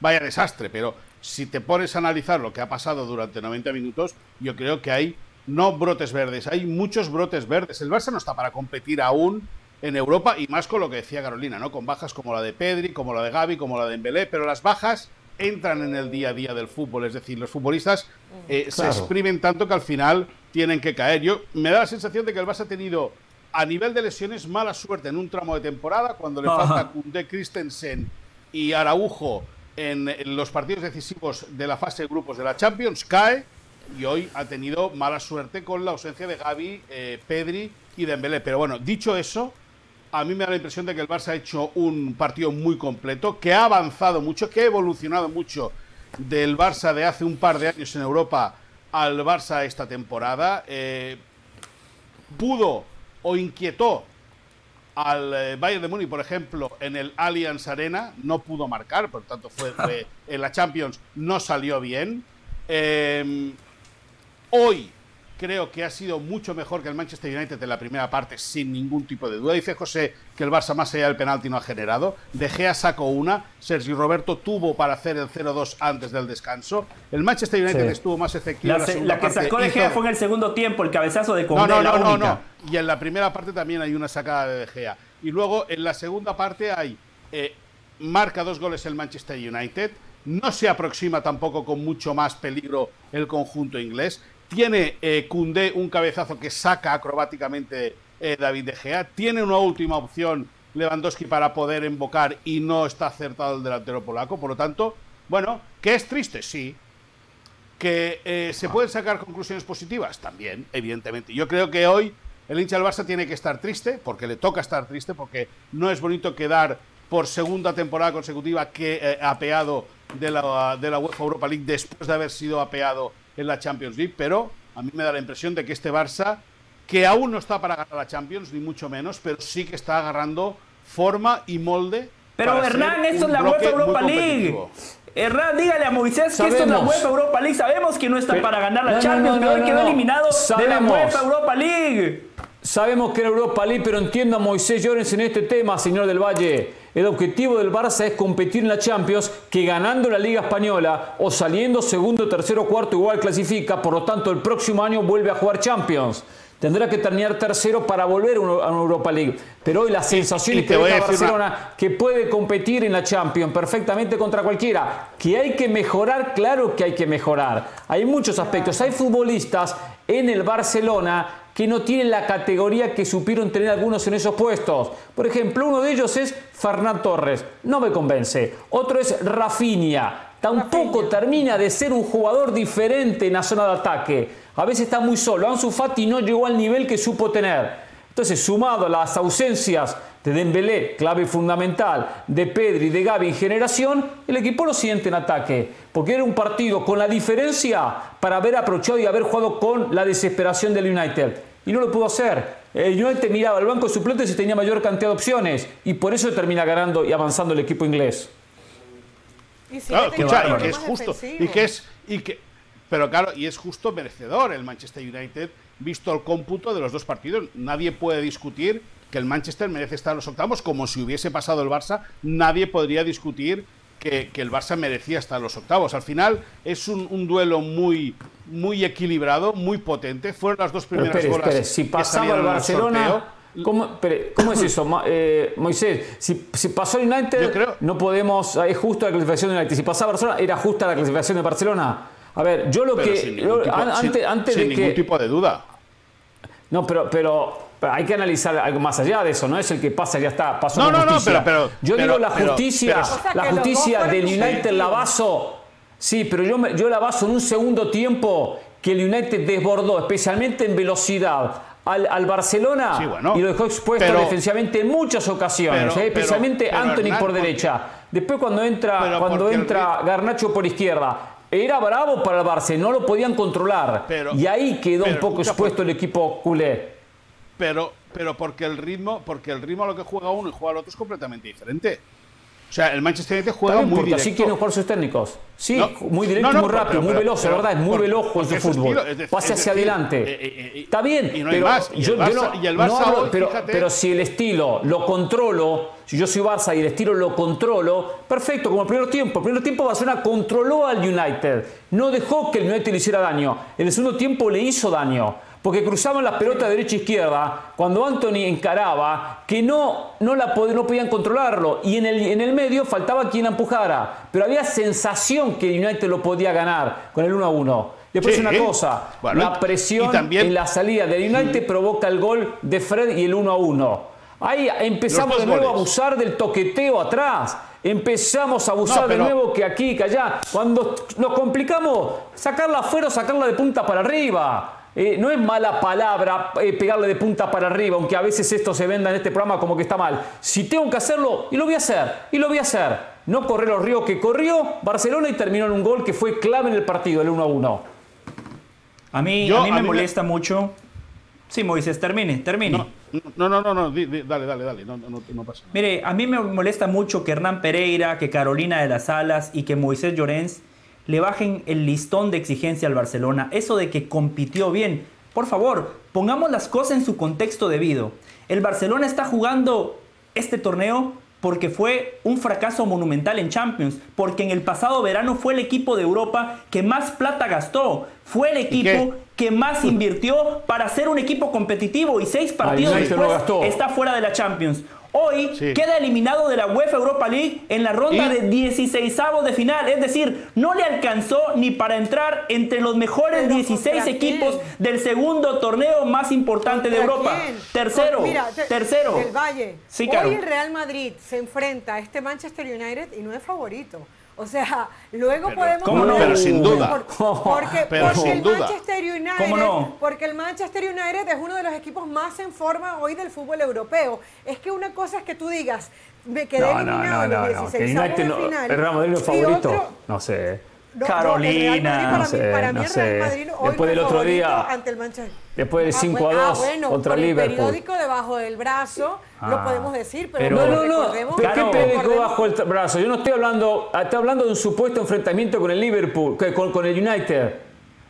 vaya desastre, pero si te pones a analizar lo que ha pasado durante 90 minutos, yo creo que hay no brotes verdes, hay muchos brotes verdes. El Barça no está para competir aún en Europa y más con lo que decía Carolina, ¿no? Con bajas como la de Pedri, como la de Gaby, como la de Embelé, pero las bajas entran en el día a día del fútbol, es decir, los futbolistas eh, se exprimen tanto que al final tienen que caer. Yo me da la sensación de que el Barça ha tenido a nivel de lesiones mala suerte en un tramo de temporada cuando le falta Kunde, Christensen y Araujo en, los partidos decisivos de la fase de grupos de la Champions cae y hoy ha tenido mala suerte con la ausencia de Gaby, eh, Pedri y Dembélé. Pero bueno, dicho eso, a mí me da la impresión de que el Barça ha hecho un partido muy completo, que ha avanzado mucho, que ha evolucionado mucho del Barça de hace un par de años en Europa al Barça esta temporada. Eh, pudo o inquietó al eh, Bayern de Múnich, por ejemplo, en el Allianz Arena, no pudo marcar, por tanto fue, *laughs* en la Champions no salió bien. Em, hoy creo que ha sido mucho mejor que el Manchester United en la primera parte, sin ningún tipo de duda. Dice José que el Barça más allá del penalti no ha generado. De Gea sacó una. Sergio Roberto tuvo para hacer el 0-2 antes del descanso. El Manchester United estuvo más efectivo. La, en la, la que sacó De Gea fue en el segundo tiempo, el cabezazo de Condé, No, no, no, no, Y en la primera parte también hay una sacada de De Gea. Y luego en la segunda parte hay... Eh, marca dos goles el Manchester United. No se aproxima tampoco con mucho más peligro el conjunto inglés. Tiene eh, un cabezazo que saca acrobáticamente eh, David De Gea. Tiene una última opción Lewandowski para poder invocar y no está acertado el delantero polaco. Por lo tanto, bueno, que es triste, sí. Que eh, se pueden sacar conclusiones positivas también, evidentemente. Yo creo que hoy el hincha del Barça tiene que estar triste, porque le toca estar triste, porque no es bonito quedar por segunda temporada consecutiva que eh, apeado de la, de la UEFA Europa League después de haber sido apeado en la Champions League, pero a mí me da la impresión de que este Barça, que aún no está para ganar la Champions, ni mucho menos, pero sí que está agarrando forma y molde. Pero Hernán, esto es la UEFA Europa League. Hernán, dígale a Moisés que esto es la UEFA Europa League. Sabemos que no está para ganar la Champions, pero hoy quedó eliminado de la UEFA Europa League. Sabemos que era Europa League, pero entiendo a Moisés Llorens en este tema, señor del Valle. El objetivo del Barça es competir en la Champions, que ganando la Liga Española o saliendo segundo, tercero, cuarto igual clasifica, por lo tanto el próximo año vuelve a jugar Champions. Tendrá que terminar tercero para volver a una Europa League. Pero hoy la sensación es que Barcelona que puede competir en la Champions perfectamente contra cualquiera. Que hay que mejorar, claro que hay que mejorar. Hay muchos aspectos. Hay futbolistas en el Barcelona que no tienen la categoría que supieron tener algunos en esos puestos. Por ejemplo, uno de ellos es Fernán Torres, no me convence. Otro es Rafinha, tampoco termina de ser un jugador diferente en la zona de ataque. A veces está muy solo. Ansu Fati no llegó al nivel que supo tener. Entonces, sumado a las ausencias de Dembélé, clave fundamental, de Pedri, de Gavi en generación, el equipo lo siente en ataque. Porque era un partido con la diferencia para haber aprovechado y haber jugado con la desesperación del United y no lo pudo hacer. El United miraba al banco de suplentes y tenía mayor cantidad de opciones y por eso termina ganando y avanzando el equipo inglés. Y, claro, escucha, y que es justo y que es y que pero claro, y es justo merecedor el Manchester United visto el cómputo de los dos partidos. Nadie puede discutir que el Manchester merece estar en los octavos, como si hubiese pasado el Barça, nadie podría discutir que, el Barça merecía estar en los octavos. Al final es un, duelo muy, muy equilibrado, muy potente. Fueron las dos primeras golas. Si pasaba el Barcelona. ¿Cómo, ¿Cómo, es eso, eh, Moisés? Si, pasó el United, no podemos. Es justo la clasificación de United. Si pasaba Barcelona, era justa la clasificación de Barcelona. A ver, yo lo que. Sin antes, antes de ningún tipo de duda. No, pero, pero hay que analizar algo más allá de eso, no es el que pasa y ya está, pasó no, no, No, pero, yo digo la justicia, la justicia del United la baso. Sí, pero yo, yo la baso en un segundo tiempo que el United desbordó, especialmente en velocidad, al, Barcelona y lo dejó expuesto defensivamente en muchas ocasiones, ¿eh? especialmente Anthony por derecha. Después cuando entra, cuando entra Garnacho por izquierda, era bravo para el Barça, no lo podían controlar. y ahí quedó un poco expuesto el equipo culé pero, pero porque el ritmo, porque el ritmo a lo que juega uno y juega el otro es completamente diferente. O sea, el Manchester United juega muy directo. Así quieren jugar sus técnicos. Sí, muy directo, muy rápido, muy veloz, la verdad, es muy veloz con su fútbol. Pase hacia adelante. Eh, eh, eh, Está bien, y no pero más. yo, no, pero, pero si el estilo lo controlo, si yo soy Barça y el estilo lo controlo, perfecto, como el primer tiempo. El primer tiempo Barcelona controló al United. No dejó que el United le hiciera daño. En el segundo tiempo le hizo daño porque cruzaban las pelotas derecha-izquierda e cuando Anthony encaraba, que no, no, la no podían controlarlo. Y en el, en el medio faltaba quien empujara. Pero había sensación que United lo podía ganar con el 1 a 1. Después una cosa, la presión en la salida del United provoca el gol de Fred y el 1 a 1. Ahí empezamos de nuevo a abusar del toqueteo atrás. Empezamos a abusar de nuevo que aquí, que allá. Cuando nos complicamos, sacarla afuera o sacarla de punta para arriba. Eh, no es mala palabra eh, pegarle de punta para arriba, aunque a veces esto se venda en este programa como que está mal. Si tengo que hacerlo, y lo voy a hacer, y lo voy a hacer. No correr los ríos que corrió Barcelona y terminó en un gol que fue clave en el partido, el 1 a 1. A mí, a mí me molesta mucho. Sí, Moisés, termine, termine. No, no, no, no, dale, dale, dale, no, no, no pasa nada. Mire, a mí me molesta mucho que Hernán Pereira, que Carolina de las Alas y que Moisés Llorens le bajen el listón de exigencia al Barcelona. Eso de que compitió bien. Por favor, pongamos las cosas en su contexto debido. El Barcelona está jugando este torneo porque fue un fracaso monumental en Champions, porque en el pasado verano fue el equipo de Europa que más plata gastó, fue el equipo que más *laughs* invirtió para ser un equipo competitivo y seis partidos después está fuera de la Champions. Hoy queda eliminado de la UEFA Europa League en la ronda de 16 de final. Es decir, no le alcanzó ni para entrar entre los mejores 16 equipos del segundo torneo más importante de Europa. Tercero, tercero. El Valle. Hoy el Real Madrid se enfrenta a este Manchester United y no es favorito. O sea, luego podemos... ¿Cómo no? Pero sin *laughs* duda. porque, porque el Manchester United, porque el Manchester United es uno de los equipos más en forma hoy del fútbol europeo. Es que una cosa es que tú digas, me quedé eliminado en los 16 no, final. ¿El Real Madrid es favorito? no sé. Carolina. No, para mí, el Real Madrid hoy después del otro día ante el Manchester. Después del 5 a 2 ah, bueno, contra con Liverpool. El periódico debajo del brazo lo ah. podemos decir, pero, no, no, no. ¿Pero qué periódico bajo el brazo? Yo no estoy hablando, estoy hablando de un supuesto enfrentamiento con el Liverpool, con, con el United.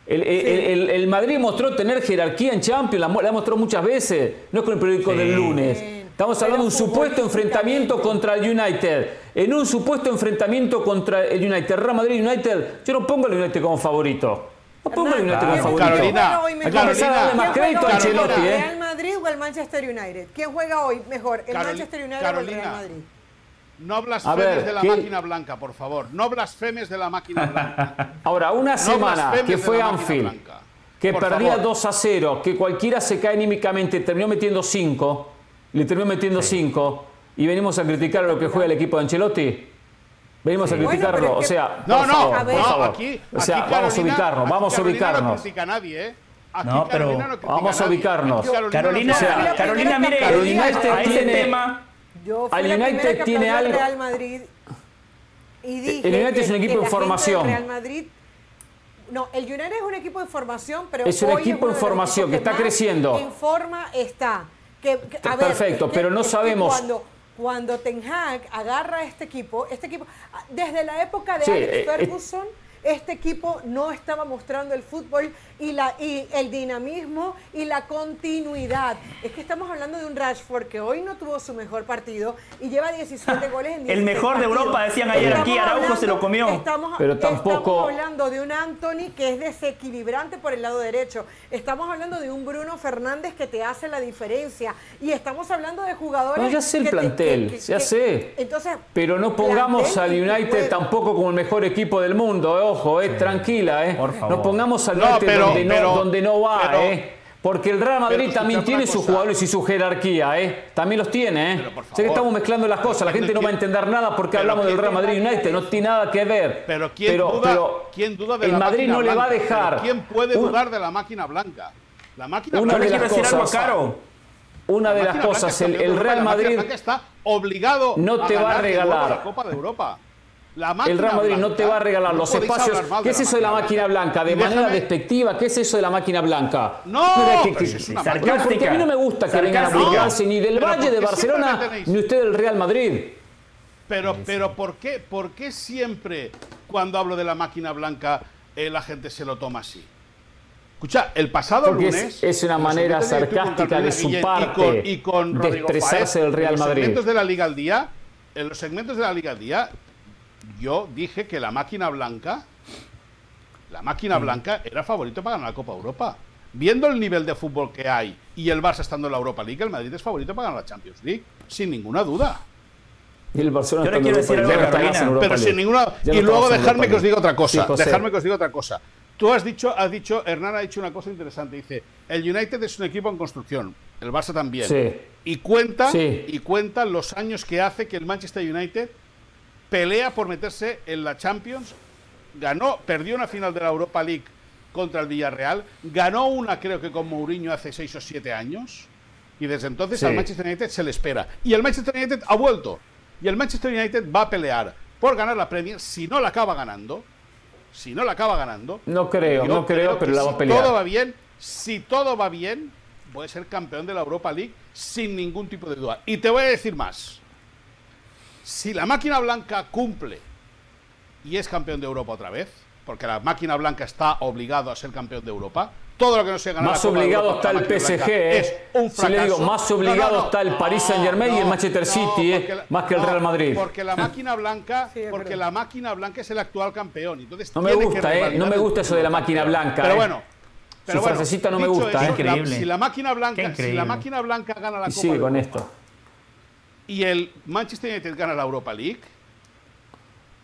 El, el, el, Madrid mostró tener jerarquía en Champions, la, la mostró muchas veces, no es con el periódico del lunes. Estamos hablando de un supuesto enfrentamiento contra el United. En un supuesto enfrentamiento contra el United. Real Madrid United, yo no pongo al United como favorito. No pongo al United como favorito. Carolina, a darle más crédito a Ancelotti. ¿El Real Madrid o el Manchester United? ¿Quién juega hoy mejor? ¿El Manchester United o el Real Madrid? No blasfemes de la máquina blanca, por favor. No blasfemes de la máquina blanca. *laughs* Ahora, una semana que fue Anfield, que perdía 2 a 0, que cualquiera se cae anímicamente, terminó metiendo 5 le terminó metiendo 5 y venimos a criticar lo que juega el equipo de Ancelotti. Venimos a criticarlo, o sea, no, no, no, aquí, o sea, vamos a ubicarnos, vamos a ubicarnos. No critica a nadie, ¿eh? no, pero no vamos a ubicarnos. Carolina, Carolina, mire, al United tiene tema. Al United tiene algo. Real Madrid y dije el United es un equipo en formación. Real Madrid no, el United es un equipo en formación, pero es un equipo en formación que está creciendo. En forma está. Perfecto, pero no sabemos. Cuando, cuando Ten Hag agarra este equipo, este equipo, desde la época de Alex eh, eh, Ferguson, este equipo no estaba mostrando el fútbol y, la, y el dinamismo y la continuidad. Es que estamos hablando de un Rashford que hoy no tuvo su mejor partido y lleva 17 *laughs* goles en 17 El mejor de Europa, decían ayer aquí, Araujo se lo comió. Estamos, Pero tampoco... estamos hablando de un Anthony que es desequilibrante por el lado derecho. Estamos hablando de un Bruno Fernández que te hace la diferencia. Y estamos hablando de jugadores... No, ya sé el que te- plantel, que- que- ya sé. Entonces, Pero no pongamos al United tampoco como el mejor equipo del mundo, eh, ojo, eh, tranquila, eh. favor. No pongamos al No, United pero- donde, no, pero- donde no va, pero- eh. Porque el Real Madrid también tiene sus jugadores y su jerarquía, ¿eh? También los tiene, ¿eh? Sé que estamos mezclando las cosas, la gente no va a entender nada porque hablamos del ¿quién- Real Madrid United, no tiene nada que ver. Pero ¿quién, pero, duda, pero ¿quién duda de el la Madrid máquina no le va a blanca? dejar. ¿Quién puede dudar de la máquina blanca? La máquina Una blanca. de las decir algo cosas- Caro. Una de La las cosas, blanca el, Real Madrid blanca está obligado no te va a regalar. la Copa de Europa. El Real Madrid no te va a regalar no los espacios. ¿Qué es eso de la máquina blanca? De manera déjame- despectiva, ¿qué es eso de la máquina blanca? No, Mira, que- que- es máquina- porque a mí no me gusta que vengan a Sarcástica. burlarse ni del Valle, de Barcelona, ni usted del Real Madrid. Pero, pero ¿por qué, por qué siempre cuando hablo de la máquina blanca eh, la gente se lo toma así? Escucha, el pasado Porque es- lunes. es una manera sarcástica de su Guillén parte y con, y con de expresarse del Real en los Madrid. segmentos de la Liga al Día, en los segmentos de la Liga al Día, yo dije que la máquina blanca, la máquina blanca era favorito para ganar la Copa Europa. Viendo el nivel de fútbol que hay y el Barça estando en la Europa League, el Madrid es favorito para ganar la Champions League, sin ninguna duda. Y el Barcelona Yo en quiero decir algo no Carolina. Pero sin ninguna. Ya no y luego dejarme que os diga otra cosa. Sí, dejarme que os diga otra cosa. Tú has dicho, has dicho, Hernán ha dicho una cosa interesante. Dice, el United es un equipo en construcción. El Barça también. Sí. Y cuenta, Sí. y cuenta los años que hace que el Manchester United pelea por meterse en la Champions. Ganó, perdió una final de la Europa League contra el Villarreal. Ganó una, creo que con Mourinho hace seis o siete años. Y desde entonces Sí. al Manchester United se le espera. Y el Manchester United ha vuelto. Y el Manchester United va a pelear por ganar la Premier si no la acaba ganando. Si no la acaba ganando. No creo, no creo, pero la va a si pelear. Todo va bien. Si todo va bien, puede ser campeón de la Europa League sin ningún tipo de duda. Y te voy a decir más. Si la máquina blanca cumple y es campeón de Europa otra vez, porque la máquina blanca está obligado a ser campeón de Europa, todo lo que no se gana Más obligado está el PSG, ¿eh? es un Si le digo, más No, no, obligado no. está el Paris Saint-Germain y el Manchester no, City, ¿eh? la- Más que el Real Madrid. Porque la *laughs* máquina blanca, Sí, porque la máquina blanca es el actual campeón. Entonces No me tiene que gusta, ¿eh? No me gusta eso de la máquina blanca, Pero ¿eh? bueno. Pero Su bueno, frasecita no me gusta, eso, ¿eh? la- Increíble. si la máquina blanca, si la máquina blanca gana la Y Copa sigue de con Europa esto. Y el Manchester United gana la Europa League,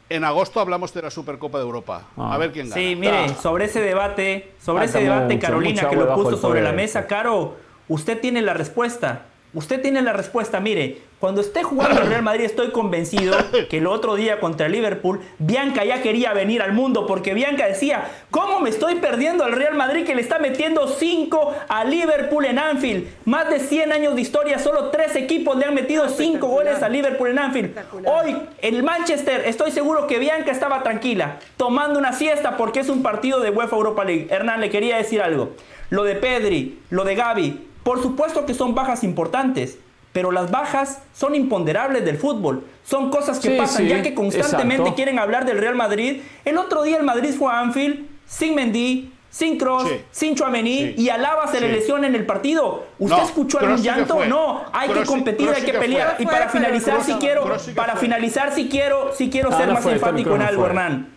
en agosto hablamos de la Supercopa de Europa. Ah. A ver quién gana. Sí, mire, sobre ese debate, sobre ese debate, mucho, Carolina, mucha que lo puso sobre la mesa, Caro, usted tiene la respuesta. Usted tiene la respuesta. Mire, cuando esté jugando el Real Madrid, estoy convencido que el otro día contra el Liverpool, Bianca ya quería venir al mundo porque Bianca decía: ¿Cómo me estoy perdiendo al Real Madrid que le está metiendo 5 a Liverpool en Anfield? Más de 100 años de historia, solo 3 equipos le han metido 5 goles a Liverpool en Anfield. Hoy, el Manchester, estoy seguro que Bianca estaba tranquila, tomando una siesta porque es un partido de UEFA Europa League. Hernán, le quería decir algo. Lo de Pedri, lo de Gaby, por supuesto que son bajas importantes, pero las bajas son imponderables del fútbol. Son cosas que Sí, pasan, sí, ya que constantemente exacto. quieren hablar del Real Madrid. El otro día el Madrid fue a Anfield sin Mendy, sin Cross, Sí. sin Chouameni Sí. y Alaba se le Sí. lesiona en el partido. ¿Usted No, escuchó algún llanto? No, hay Kroos que competir, Kroos hay que pelear. Y para finalizar, si quiero, para finalizar, si quiero, si quiero ser más enfático en algo. Hernán.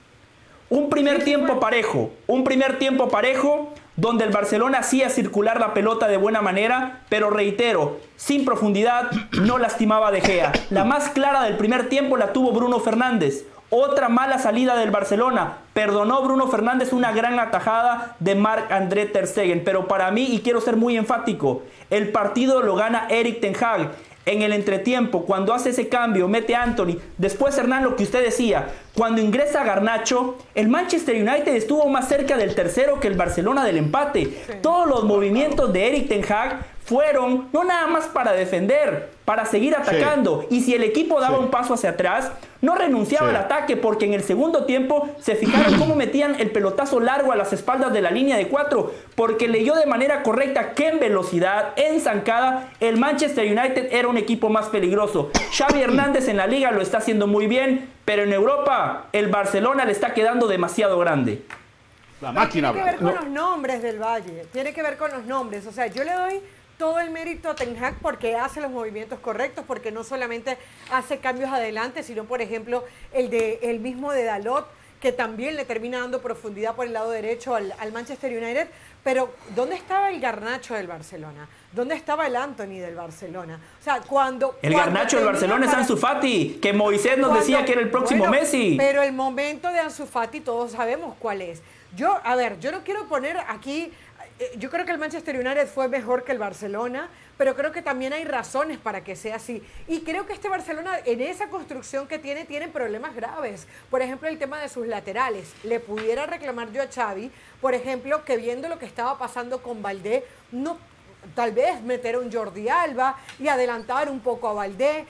Un primer tiempo parejo, un primer tiempo parejo donde el Barcelona hacía circular la pelota de buena manera, pero reitero, sin profundidad, no lastimaba De Gea. La más clara del primer tiempo la tuvo Bruno Fernández. Otra mala salida del Barcelona. Perdonó Bruno Fernández una gran atajada de Marc André Ter Stegen, pero para mí y quiero ser muy enfático, el partido lo gana Eric Ten Hag en el entretiempo, cuando hace ese cambio, mete a Anthony. Después, Hernán, lo que usted decía, cuando ingresa Garnacho, el Manchester United estuvo más cerca del tercero que el Barcelona del empate. Todos los movimientos de Eric Ten Hag fueron no nada más para defender, para seguir atacando. Y si el equipo daba un paso hacia atrás, no renunciaba al ataque porque en el segundo tiempo se fijaron cómo *clears throat* metían el pelotazo largo a las espaldas de la línea de cuatro, porque leyó de manera correcta que en velocidad, en zancada, el Manchester United era un equipo más peligroso. Xavi Hernández en la liga lo está haciendo muy bien, pero en Europa el Barcelona le está quedando demasiado grande. La máquina. Tiene que ver con los nombres del Valle, tiene que ver con los nombres. O sea, yo le doy todo el mérito a Ten Hag porque hace los movimientos correctos, porque no solamente hace cambios adelante, sino por ejemplo el de el mismo de Dalot, que también le termina dando profundidad por el lado derecho al, Manchester United. Pero, ¿dónde estaba el Garnacho del Barcelona? ¿Dónde estaba el Anthony del Barcelona? O sea, cuando. El Garnacho del Barcelona es Ansu Fati, que Moisés nos decía que era el próximo Messi. Pero el momento de Ansu Fati todos sabemos cuál es. Yo, a ver, yo no quiero poner aquí yo creo que el Manchester United fue mejor que el Barcelona, pero creo que también hay razones para que sea así. Y creo que este Barcelona, en esa construcción que tiene, tiene problemas graves. Por ejemplo, el tema de sus laterales. Le pudiera reclamar yo a Xavi, por ejemplo, que viendo lo que estaba pasando con Valdé, no tal vez meter a un Jordi Alba y adelantar un poco a Valdé,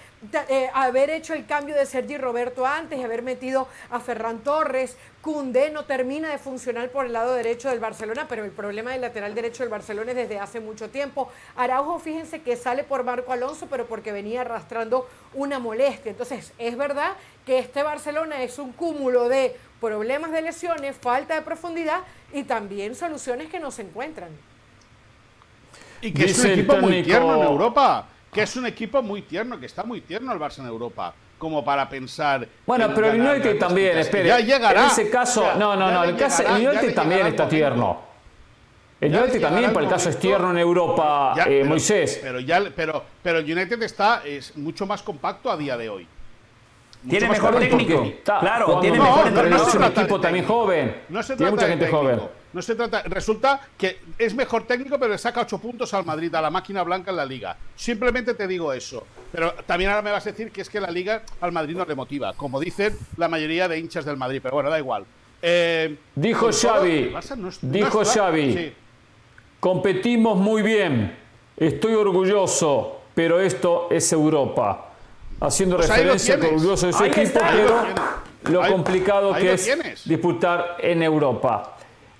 eh, haber hecho el cambio de Sergi Roberto antes haber metido a Ferran Torres. Cundé no termina de funcionar por el lado derecho del Barcelona, pero el problema del lateral derecho del Barcelona es desde hace mucho tiempo. Araujo, fíjense que sale por Marco Alonso, pero porque venía arrastrando una molestia. Entonces, es verdad que este Barcelona es un cúmulo de problemas de lesiones, falta de profundidad y también soluciones que no se encuentran. Y que es un equipo muy tierno en Europa. Que es un equipo muy tierno, que está muy tierno el Barça en Europa. Como para pensar. Bueno, pero el United también, espere. Ya llegará. En ese caso, no, no, no. el, caso, el United también está tierno. El United también, para el caso, es tierno en Europa, eh, Moisés. Pero, ya, pero, pero el United está es mucho más compacto a día de hoy. tiene mejor técnico. claro, tiene no, mejor pero es un equipo también joven. No se tiene mucha gente joven. No se trata. Resulta que es mejor técnico, pero le saca 8 puntos al Madrid, a la máquina blanca en la liga. Simplemente te digo eso. Pero también ahora me vas a decir que es que la liga al Madrid no le motiva, como dicen la mayoría de hinchas del Madrid. Pero bueno, da igual. Eh, dijo Xavi. dijo Xavi. Competimos muy bien. Estoy orgulloso, pero esto es Europa. Haciendo pues referencia a orgulloso de su equipo, pero lo, complicado que es disputar en Europa.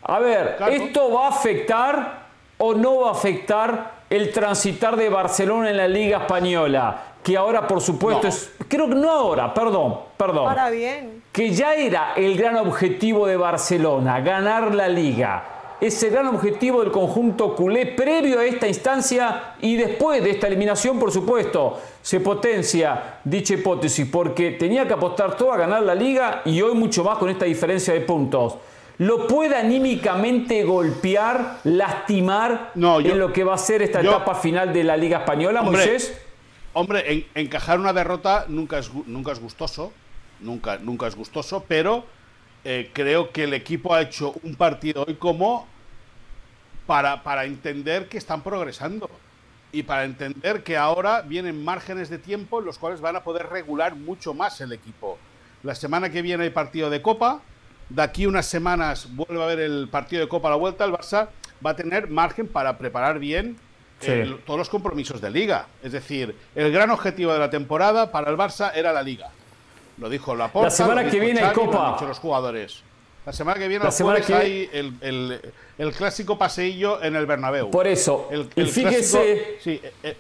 A ver, ¿esto va a afectar o no va a afectar el transitar de Barcelona en la Liga Española? Que ahora, por supuesto, es. Creo que no ahora, perdón, perdón. Para bien. Que ya era el gran objetivo de Barcelona, ganar la Liga. Ese gran objetivo del conjunto culé previo a esta instancia y después de esta eliminación, por supuesto, se potencia dicha hipótesis porque tenía que apostar todo a ganar la liga y hoy mucho más con esta diferencia de puntos lo puede anímicamente golpear, lastimar en lo que va a ser esta etapa final de la Liga Española, hombre, Moisés? Hombre, encajar una derrota nunca es, nunca es gustoso, nunca, nunca es gustoso, pero eh, creo que el equipo ha hecho un partido hoy como para, para entender que están progresando y para entender que ahora vienen márgenes de tiempo en los cuales van a poder regular mucho más el equipo. La semana que viene hay partido de Copa, de aquí unas semanas vuelve a haber el partido de Copa a la vuelta, el Barça va a tener margen para preparar bien todos los compromisos de liga. Es decir, el gran objetivo de la temporada para el Barça era la liga. Lo dijo Laporta. La semana que viene hay Copa. Lo los jugadores. La semana que viene hay el, clásico paseillo en el Bernabéu. Por eso, y fíjese eh, eh,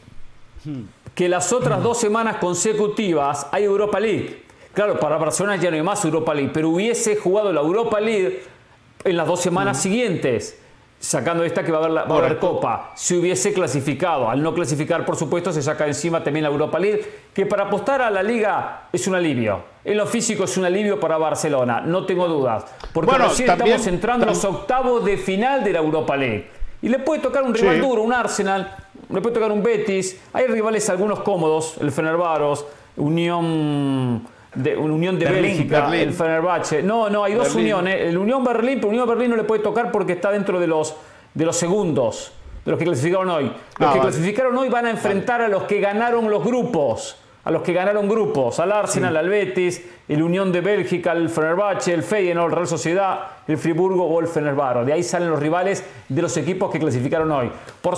que las otras dos semanas consecutivas hay Europa League. Claro, para Barcelona ya no hay más Europa League, pero hubiese jugado la Europa League en las dos semanas siguientes, sacando esta que va a haber, la, va a haber Copa, si hubiese clasificado. Al no clasificar, por supuesto, se saca encima también la Europa League, que para apostar a la Liga es un alivio. En lo físico es un alivio para Barcelona, no tengo dudas. Porque bueno, recién estamos entrando a los octavos de final de la Europa League. Y le puede tocar un rival duro, un Arsenal, le puede tocar un Betis. Hay rivales algunos cómodos, el Fenerbaros, Unión de Unión de Bélgica, el Fenerbahce. No, no, hay dos uniones. El Unión Berlín, pero Unión Berlín no le puede tocar porque está dentro de los, de los segundos, de los que clasificaron hoy. Los ah, que clasificaron hoy van a enfrentar a los que ganaron los grupos. A los que ganaron grupos, al Arsenal, al Betis, el Unión de Bélgica, el Fenerbahce, el Feyenoord, Real Sociedad, el Friburgo o el Fenerbahce. De ahí salen los rivales de los equipos que clasificaron hoy. Por,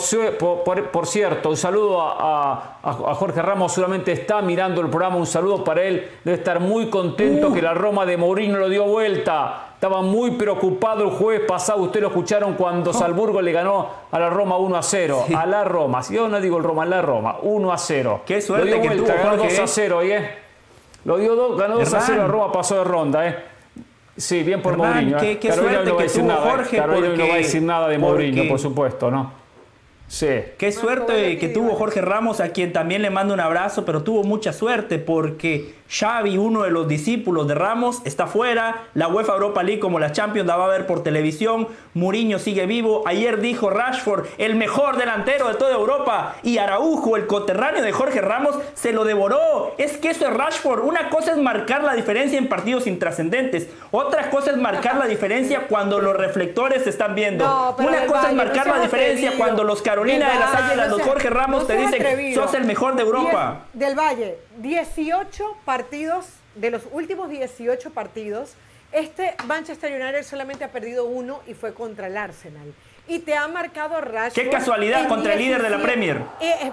por, cierto, un saludo a, Jorge Ramos, seguramente está mirando el programa, un saludo para él, debe estar muy contento uh. que la Roma de Mourinho lo dio vuelta. Estaba muy preocupado el jueves pasado, ustedes lo escucharon cuando Salburgo le ganó a la Roma 1 a 0. A la Roma, si yo no digo el Roma, a la Roma, 1 a 0. Qué suerte que tuvo ganó 2 a 0, ¿eh? Lo dio dos, ganó 2 a 0, a Roma pasó de ronda, ¿eh? Sí, bien por Mourinho. Qué, qué suerte no que tuvo nada, Jorge. Carolina no va a decir nada de Mourinho, por supuesto, ¿no? Sí. Qué suerte que tuvo Jorge Ramos, a quien también le mando un abrazo, pero tuvo mucha suerte porque Xavi, uno de los discípulos de Ramos, está fuera. La UEFA Europa League, como la Champions, la va a ver por televisión. Mourinho sigue vivo. Ayer dijo Rashford, el mejor delantero de toda Europa. Y Araujo, el coterráneo de Jorge Ramos, se lo devoró. Es que eso es Rashford. Una cosa es marcar la diferencia en partidos intrascendentes. Otra cosa es marcar la diferencia cuando los reflectores se están viendo. Una cosa es marcar la diferencia cuando los Carolina de las Águilas, los Jorge Ramos te dicen, sos el mejor de Europa. del Valle, 18 partidos, de los últimos 18 partidos, este Manchester United solamente ha perdido uno y fue contra el Arsenal. Y te ha marcado Rashford. Qué casualidad contra el líder de la Premier. Eh, eh,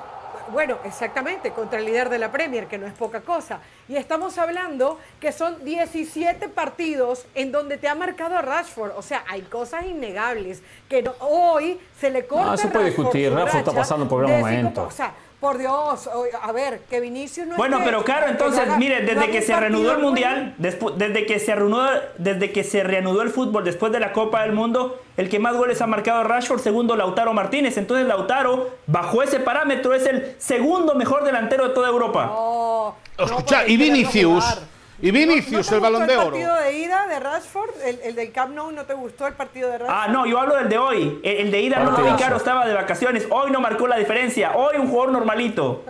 bueno, exactamente, contra el líder de la Premier, que no es poca cosa. Y estamos hablando que son 17 partidos en donde te ha marcado a Rashford. O sea, hay cosas innegables que hoy se le corta. No se puede discutir. Rashford está pasando por un momento. O sea, por Dios, a ver, que Vinicius no Bueno, pero claro, entonces, mire, desde que se reanudó el Mundial, desde que se reanudó, desde que se reanudó el fútbol después de la Copa del Mundo, el que más goles ha marcado Rashford, segundo Lautaro Martínez. Entonces Lautaro, bajo ese parámetro, es el segundo mejor delantero de toda Europa. No, Escucha, y Vinicius. Y Vinicius, el balón de oro. ¿El partido de ida de Rashford? ¿El, del Camp Nou no te gustó el partido de Rashford? Ah, no, yo hablo del de hoy. El, de ida no lo vi caro, estaba de vacaciones. Hoy no marcó la diferencia. Hoy un jugador normalito.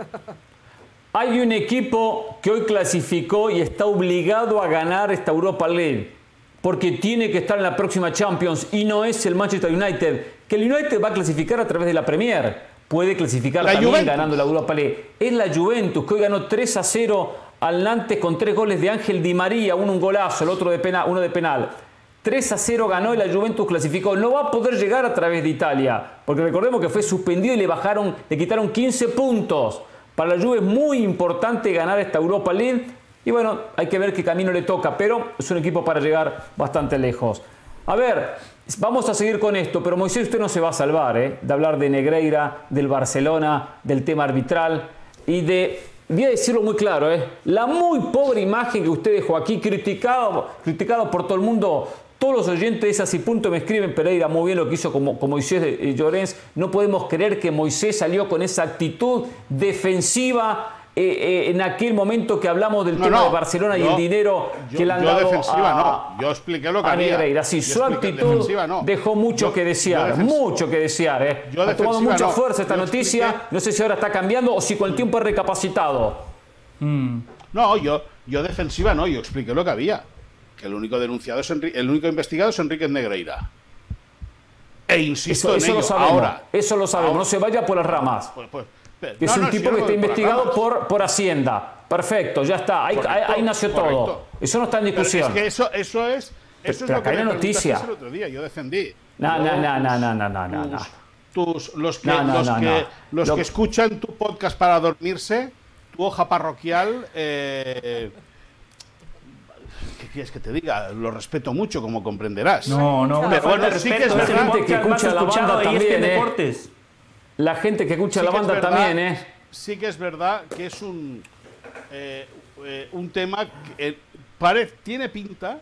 *laughs* Hay un equipo que hoy clasificó y está obligado a ganar esta Europa League. Porque tiene que estar en la próxima Champions y no es el Manchester United. Que el United va a clasificar a través de la Premier. Puede clasificar también ganando la Europa League. Es la Juventus que hoy ganó 3 a 0 al Nantes con tres goles de Ángel Di María, uno un golazo, el otro de penal, uno de penal. 3 a 0 ganó y la Juventus clasificó. No va a poder llegar a través de Italia, porque recordemos que fue suspendido y le bajaron, le quitaron 15 puntos. Para la Juve es muy importante ganar esta Europa League y bueno, hay que ver qué camino le toca, pero es un equipo para llegar bastante lejos. A ver, vamos a seguir con esto, pero Moisés usted no se va a salvar ¿eh? de hablar de Negreira, del Barcelona, del tema arbitral y de voy a decirlo muy claro, ¿eh? la muy pobre imagen que usted dejó aquí, criticado, criticado por todo el mundo. Todos los oyentes de ese punto me escriben, Pereira, muy bien lo que hizo con, Moisés de Llorens. No podemos creer que Moisés salió con esa actitud defensiva eh, eh, en aquel momento que hablamos del tema de Barcelona y el dinero que le han dado defensiva, a, no. Yo expliqué lo que a Negreira. Sí, su actitud dejó mucho que desear, mucho que desear. ¿eh? ha tomado mucha fuerza esta noticia. No sé si ahora está cambiando o si con el tiempo ha recapacitado. Mm. No, yo, yo defensiva no. Yo expliqué lo que había. Que el único denunciado es el único investigado es Enrique Negreira. E insisto eso, en Lo sabemos, ahora. Eso lo sabemos. No se vaya por las ramas. Pues, pues, es un tipo que está investigado por, por Hacienda. Perfecto, ya está. Ahí, ahí, nació todo. Eso no está en discusión. es que eso, eso es. Eso es lo que noticia. el otro día. Yo defendí. No, no, no, no, no, no, no, no. Tus, los que, los que, los que escuchan tu podcast para dormirse, tu hoja parroquial. Eh, ¿Qué quieres que te diga? Lo respeto mucho, como comprenderás. No, no, pero bueno, sí que es verdad que escucha la banda también, ¿eh? Deportes. La gente que escucha la banda también, ¿eh? Sí que es verdad que es un, eh, eh, un tema que eh, tiene pinta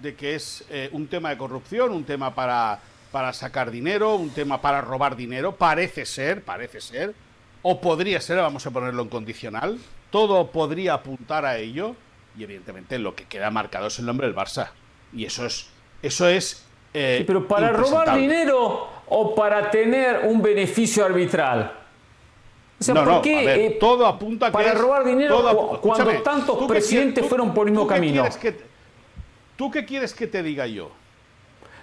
de que es un tema de corrupción, un tema para, para sacar dinero, un tema para robar dinero. Parece ser, parece ser. O podría ser, vamos a ponerlo en condicional. Todo podría apuntar a ello. Y evidentemente lo que queda marcado es el nombre del Barça. Y eso es. Eso es. Sí, pero para robar dinero o para tener un beneficio arbitral? O sea, ¿por qué, eh, todo apunta a que para robar dinero cuando tantos presidentes fueron por el mismo camino? ¿Tú qué quieres que te diga yo?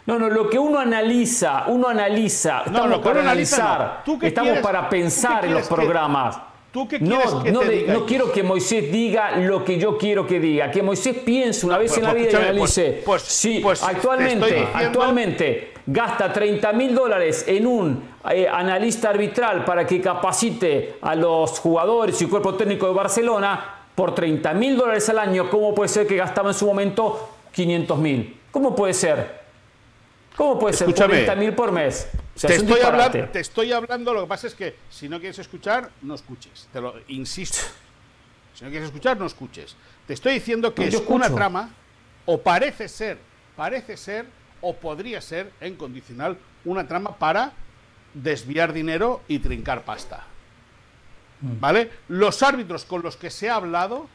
No, no, lo que uno analiza, uno analiza, estamos para analizar, estamos para pensar en los programas. ¿Tú qué no, que no, te de- diga no yo? quiero que Moisés diga lo que yo quiero que diga. Que Moisés piense una vez pues, en la pues, vida y analice. pues- sí, pues, te actualmente, diciendo- actualmente gasta 30 mil dólares en un eh, analista arbitral para que capacite a los jugadores y cuerpo técnico de Barcelona por 30 mil dólares al año. ¿Cómo puede ser que gastaba en su momento 500 mil? ¿Cómo puede ser? ¿Cómo puede ser Escúchame. 40 mil por mes? O sea, te, es estoy hablando, te estoy hablando, lo que pasa es que si no quieres escuchar, no escuches. Te lo insisto. *laughs* Si no quieres escuchar, no escuches. Te estoy diciendo que No, es una trama, o parece ser, parece ser, o podría ser, en condicional, una trama para desviar dinero y trincar pasta. ¿Vale? Los árbitros con los que se ha hablado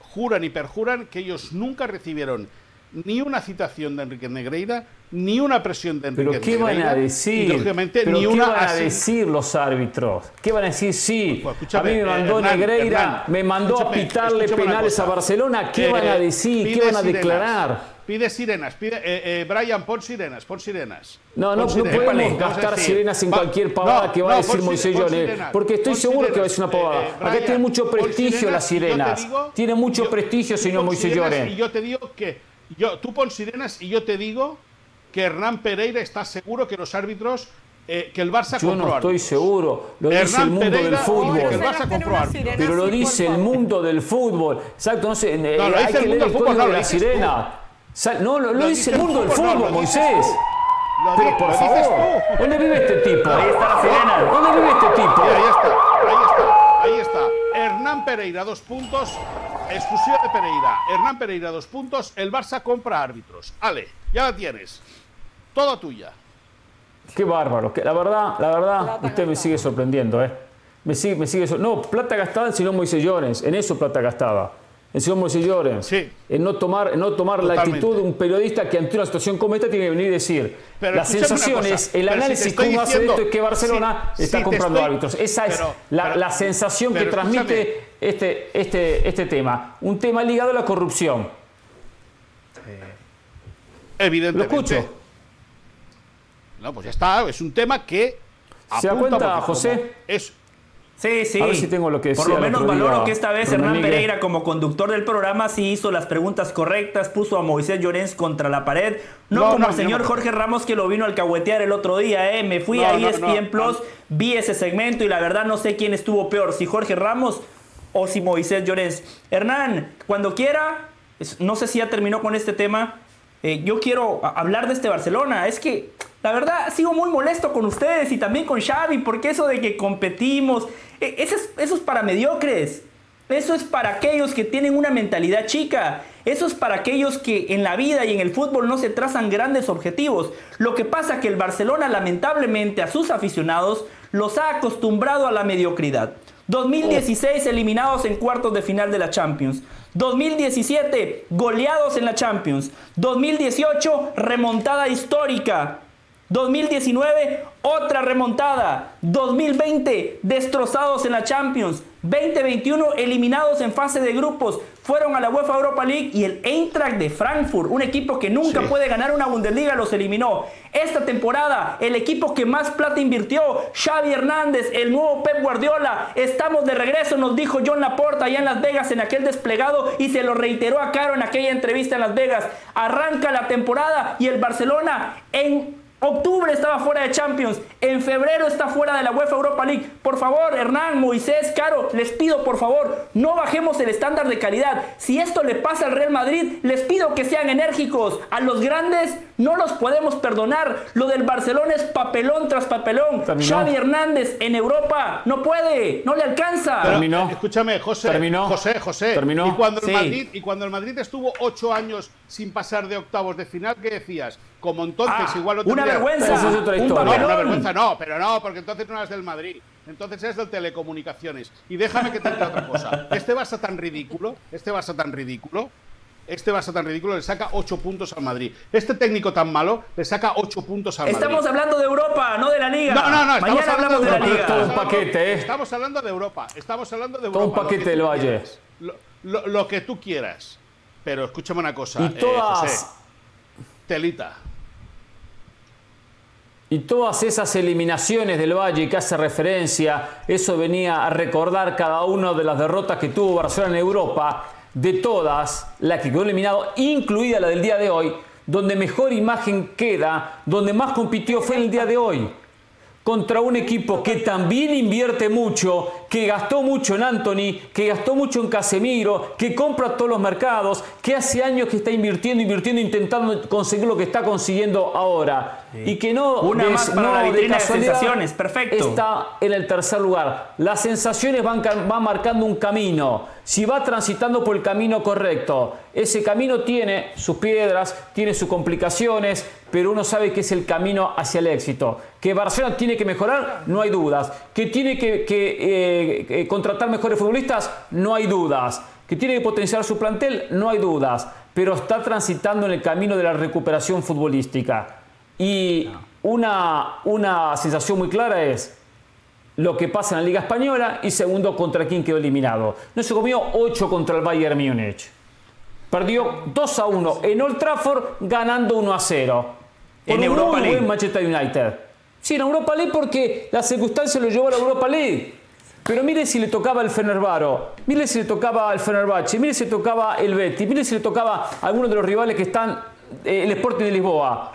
juran y perjuran que ellos nunca recibieron ni una citación de Enrique Negreira, ni una presión de Enrique ¿Pero qué van a decir? lógicamente, ¿Pero ni qué una van a decir los árbitros? ¿Qué van a decir? Sí, a mí me eh, mandó Hernán, Negreira, Hernán, me mandó a pitarle penales a. Barcelona. ¿Qué Eh, van a decir? ¿Qué van a sirenas, declarar? Pide sirenas, pide, eh, eh, Brian, pon sirenas, pon sirenas. No, no, Pon no sirenas. podemos gastar sirenas en cualquier pavada no, que va a decir Moisés sirenas, porque estoy seguro que va a sirenas, decir una pavada. eh, eh, Acá Brian, tiene mucho prestigio las sirenas sirenas. Tiene mucho prestigio, señor Moisés sirenas. Y yo te digo que yo, tú pon sirenas y yo te digo que Hernán Pereira está seguro que los árbitros, eh, que el Barça Yo compró no estoy árbitros. seguro. Lo dice Hernán el mundo Pereira, del fútbol. que el Barça compró. Pero lo dice el mundo del fútbol. Exacto, no sé. eh, No, lo hay dice el que mundo leer del el fútbol, no, de lo la sirena. No, lo, lo Lo dice dice el el mundo del fútbol, Moisés. Lo Pero por favor, tú. ¿dónde vive este tipo? Ahí está la sirena. ¿Dónde vive este tipo? Ahí está, ahí está, ahí está. Hernán Pereira, dos puntos. Exclusiva de Pereira. Hernán Pereira, dos puntos. El Barça compra árbitros. Ale, ya la tienes. Toda tuya. Qué bárbaro. que la verdad, la verdad, usted me sigue sorprendiendo, ¿eh? Me sigue, me sigue No, plata gastada en señor Moisés Llorens. En eso plata gastada. En señor Moisés Llorens. En no tomar, en no tomar la actitud de un periodista que ante una situación como esta tiene que venir y decir. Pero las sensaciones, cosa, el si análisis que uno hace esto es que Barcelona si- está si comprando estoy- árbitros. Esa es pero- la, pero- la sensación que transmite este, este, este tema. Un tema ligado a la corrupción. Evidentemente. Lo escucho. No, pues ya está. Es un tema que. ¿Se da cuenta, José? Es, Sí, sí. A ver si tengo lo que Por lo menos valoro que esta vez Hernán Miguel. Pereira, como conductor del programa, sí hizo las preguntas correctas, puso a Moisés Llorens contra la pared. No, No, como no, el señor no. Jorge Ramos que lo vino a alcahuetear el otro día, ¿eh? Me fui No, a no, ESPN no, Plus, vi ese segmento y la verdad no sé quién estuvo peor, si Jorge Ramos o si Moisés Llorens. Hernán, cuando quiera, no sé si ya terminó con este tema. eh, yo quiero hablar de este Barcelona. Es que, la verdad, sigo muy molesto con ustedes y también con Xavi, porque eso de que competimos, eh, eso es, eso es para mediocres. Eso es para aquellos que tienen una mentalidad chica. Eso es para aquellos que en la vida y en el fútbol no se trazan grandes objetivos. Lo que pasa que el Barcelona lamentablemente a sus aficionados los ha acostumbrado a la mediocridad. 2016 eliminados en cuartos de final de la Champions. 2017 goleados en la Champions. 2018 remontada histórica. 2019 otra remontada. 2020 destrozados en la Champions. 2021 eliminados en fase de grupos. Fueron a la UEFA Europa League y el Eintracht de Frankfurt, un equipo que nunca Sí. puede ganar una Bundesliga, los eliminó. Esta temporada, el equipo que más plata invirtió, Xavi Hernández, el nuevo Pep Guardiola. Estamos de regreso, nos dijo John Laporta allá en Las Vegas en aquel desplegado y se lo reiteró a Caro en aquella entrevista en Las Vegas. Arranca la temporada y el Barcelona en Octubre estaba fuera de Champions. En febrero está fuera de la UEFA Europa League. Por favor, Hernán, Moisés, Caro, les pido por favor, no bajemos el estándar de calidad. Si esto le pasa al Real Madrid, les pido que sean enérgicos. A los grandes no los podemos perdonar. Lo del Barcelona es papelón tras papelón. Terminó. Xavi Hernández en Europa no puede, no le alcanza. Pero, Terminó. Escúchame, José. Terminó. José, José. Terminó. Y cuando, el Sí. Madrid, y cuando el Madrid estuvo ocho años sin pasar de octavos de final, ¿qué decías? Como entonces Ah, igual no una tendría- vergüenza. Esa es otra un historia. No, una vergüenza no, pero no, porque entonces no eras del Madrid. Entonces eres del Telecomunicaciones. Y déjame que te diga otra cosa. Este Barça tan ridículo, este Barça tan ridículo, este Barça tan ridículo le saca ocho puntos al Madrid. Este técnico tan malo le saca ocho puntos al Estamos Madrid. hablando de Europa, no de la Liga. No, no, no, estamos Mañana hablando hablamos de la Europa. Liga. Todo un Estamos paquete, ¿eh? Estamos hablando de Europa. Estamos hablando de Todo Europa. un lo que paquete tú del Valle. quieras. Lo, lo- lo que tú quieras. Pero escúchame una cosa. Y eh, todas- José. Telita. Y todas esas eliminaciones del Valle que hace referencia, eso venía a recordar cada una de las derrotas que tuvo Barcelona en Europa, de todas, la que quedó eliminado, incluida la del día de hoy, donde mejor imagen queda, donde más compitió fue en el día de hoy contra un equipo que también invierte mucho, que gastó mucho en Anthony, que gastó mucho en Casemiro, que compra todos los mercados, que hace años que está invirtiendo, invirtiendo, intentando conseguir lo que está consiguiendo ahora. Y que no, Una más para la vitrina de sensaciones, perfecto. Está en el tercer lugar. Las sensaciones van, van marcando un camino. Si va transitando por el camino correcto, ese camino tiene sus piedras, tiene sus complicaciones, pero uno sabe que es el camino hacia el éxito. Que Barcelona tiene que mejorar, no hay dudas. Que tiene que, eh, eh, contratar mejores futbolistas, no hay dudas. Que tiene que potenciar su plantel, no hay dudas. Pero está transitando en el camino de la recuperación futbolística. Y una, una sensación muy clara es lo que pasa en la Liga Española y segundo contra quién quedó eliminado. No se comió 8 contra el Bayern Múnich. Perdió 2 a 1 en Old Trafford ganando 1 a 0. En Europa League. Manchester United. Sí, en Europa League porque la circunstancia lo llevó a la Europa League. Pero mire si le tocaba el Fenerbaro, mire si le tocaba el Fenerbahce, mire si le tocaba el Betis, mire si le tocaba a alguno de los rivales que están eh, el Sporting de Lisboa.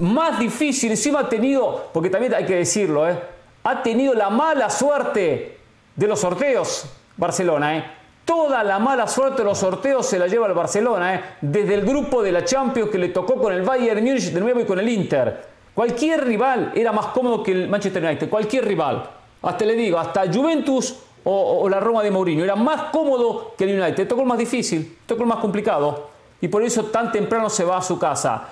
Más difícil, encima ha tenido, porque también hay que decirlo, ¿eh? ha tenido la mala suerte de los sorteos Barcelona. ¿eh? Toda la mala suerte de los sorteos se la lleva el Barcelona, ¿eh? desde el grupo de la Champions que le tocó con el Bayern Múnich de nuevo y con el Inter. Cualquier rival era más cómodo que el Manchester United, cualquier rival. Hasta le digo, hasta Juventus o, la Roma de Mourinho era más cómodo que el United. Tocó el más difícil, tocó el más complicado. Y por eso tan temprano se va a su casa.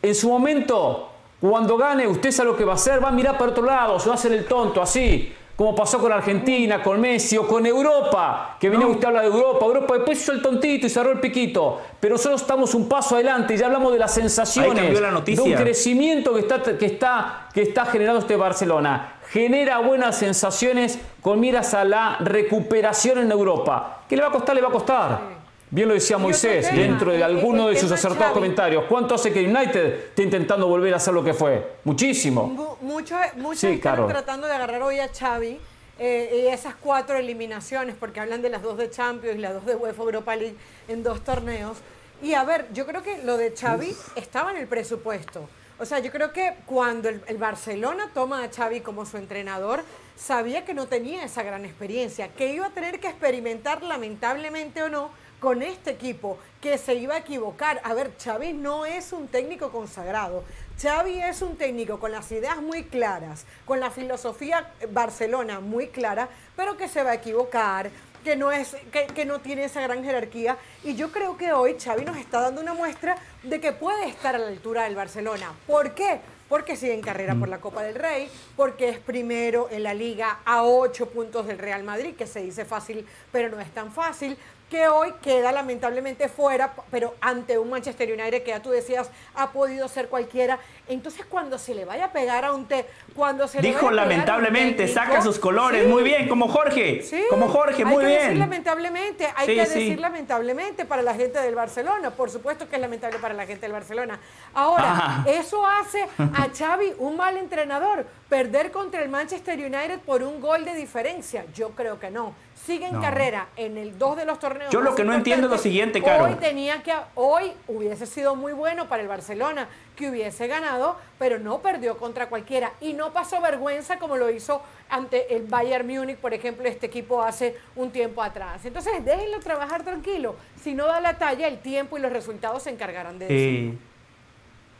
En su momento, cuando gane, usted sabe lo que va a hacer, va a mirar para otro lado, se va a hacer el tonto, así, como pasó con Argentina, con Messi o con Europa, que viene usted a hablar de Europa, Europa después hizo el tontito y cerró el piquito, pero solo estamos un paso adelante, ya hablamos de las sensaciones, de un crecimiento que está, que, está, que está generando este Barcelona. Genera buenas sensaciones con miras a la recuperación en Europa. ¿Qué le va a costar? Le va a costar. Bien lo decía Moisés dentro de alguno de sus acertados comentarios. ¿Cuánto hace que United esté intentando volver a hacer lo que fue? Muchísimo. Muchos mucho están tratando de agarrar hoy a Xavi eh, y esas cuatro eliminaciones, porque hablan de las dos de Champions y las dos de UEFA Europa League en dos torneos. Y a ver, yo creo que lo de Xavi estaba en el presupuesto. O sea, yo creo que cuando el, el, Barcelona toma a Xavi como su entrenador, sabía que no tenía esa gran experiencia, que iba a tener que experimentar, lamentablemente o no, con este equipo que se iba a equivocar. A ver, Xavi no es un técnico consagrado. Xavi es un técnico con las ideas muy claras, con la filosofía Barcelona muy clara, pero que se va a equivocar, que no, es, que, que, no tiene esa gran jerarquía. Y yo creo que hoy Xavi nos está dando una muestra de que puede estar a la altura del Barcelona. ¿Por qué? Porque sigue en carrera por la Copa del Rey, porque es primero en la liga a ocho puntos del Real Madrid, que se dice fácil, pero no es tan fácil, que hoy queda lamentablemente fuera, pero ante un Manchester United que ya tú decías ha podido ser cualquiera. Entonces cuando se le vaya a pegar a un té, cuando se Dijo le vaya a lamentablemente, saca sus colores, muy bien, como Jorge, como Jorge, muy bien. Hay que decir lamentablemente, hay que decir lamentablemente para la gente del Barcelona, por supuesto que es lamentable para la gente del Barcelona. Ahora, eso hace a *laughs* Xavi un mal entrenador, perder contra el Manchester United por un gol de diferencia, yo creo que no sigue en carrera en el dos de los torneos. Yo lo que no entiendo es lo siguiente, Caro. Hoy tenía que hoy hubiese sido muy bueno para el Barcelona que hubiese ganado, pero no perdió contra cualquiera y no pasó vergüenza como lo hizo ante el Bayern Múnich, por ejemplo, este equipo hace un tiempo atrás. Entonces, déjenlo trabajar tranquilo. Si no da la talla, el tiempo y los resultados se encargarán de eso.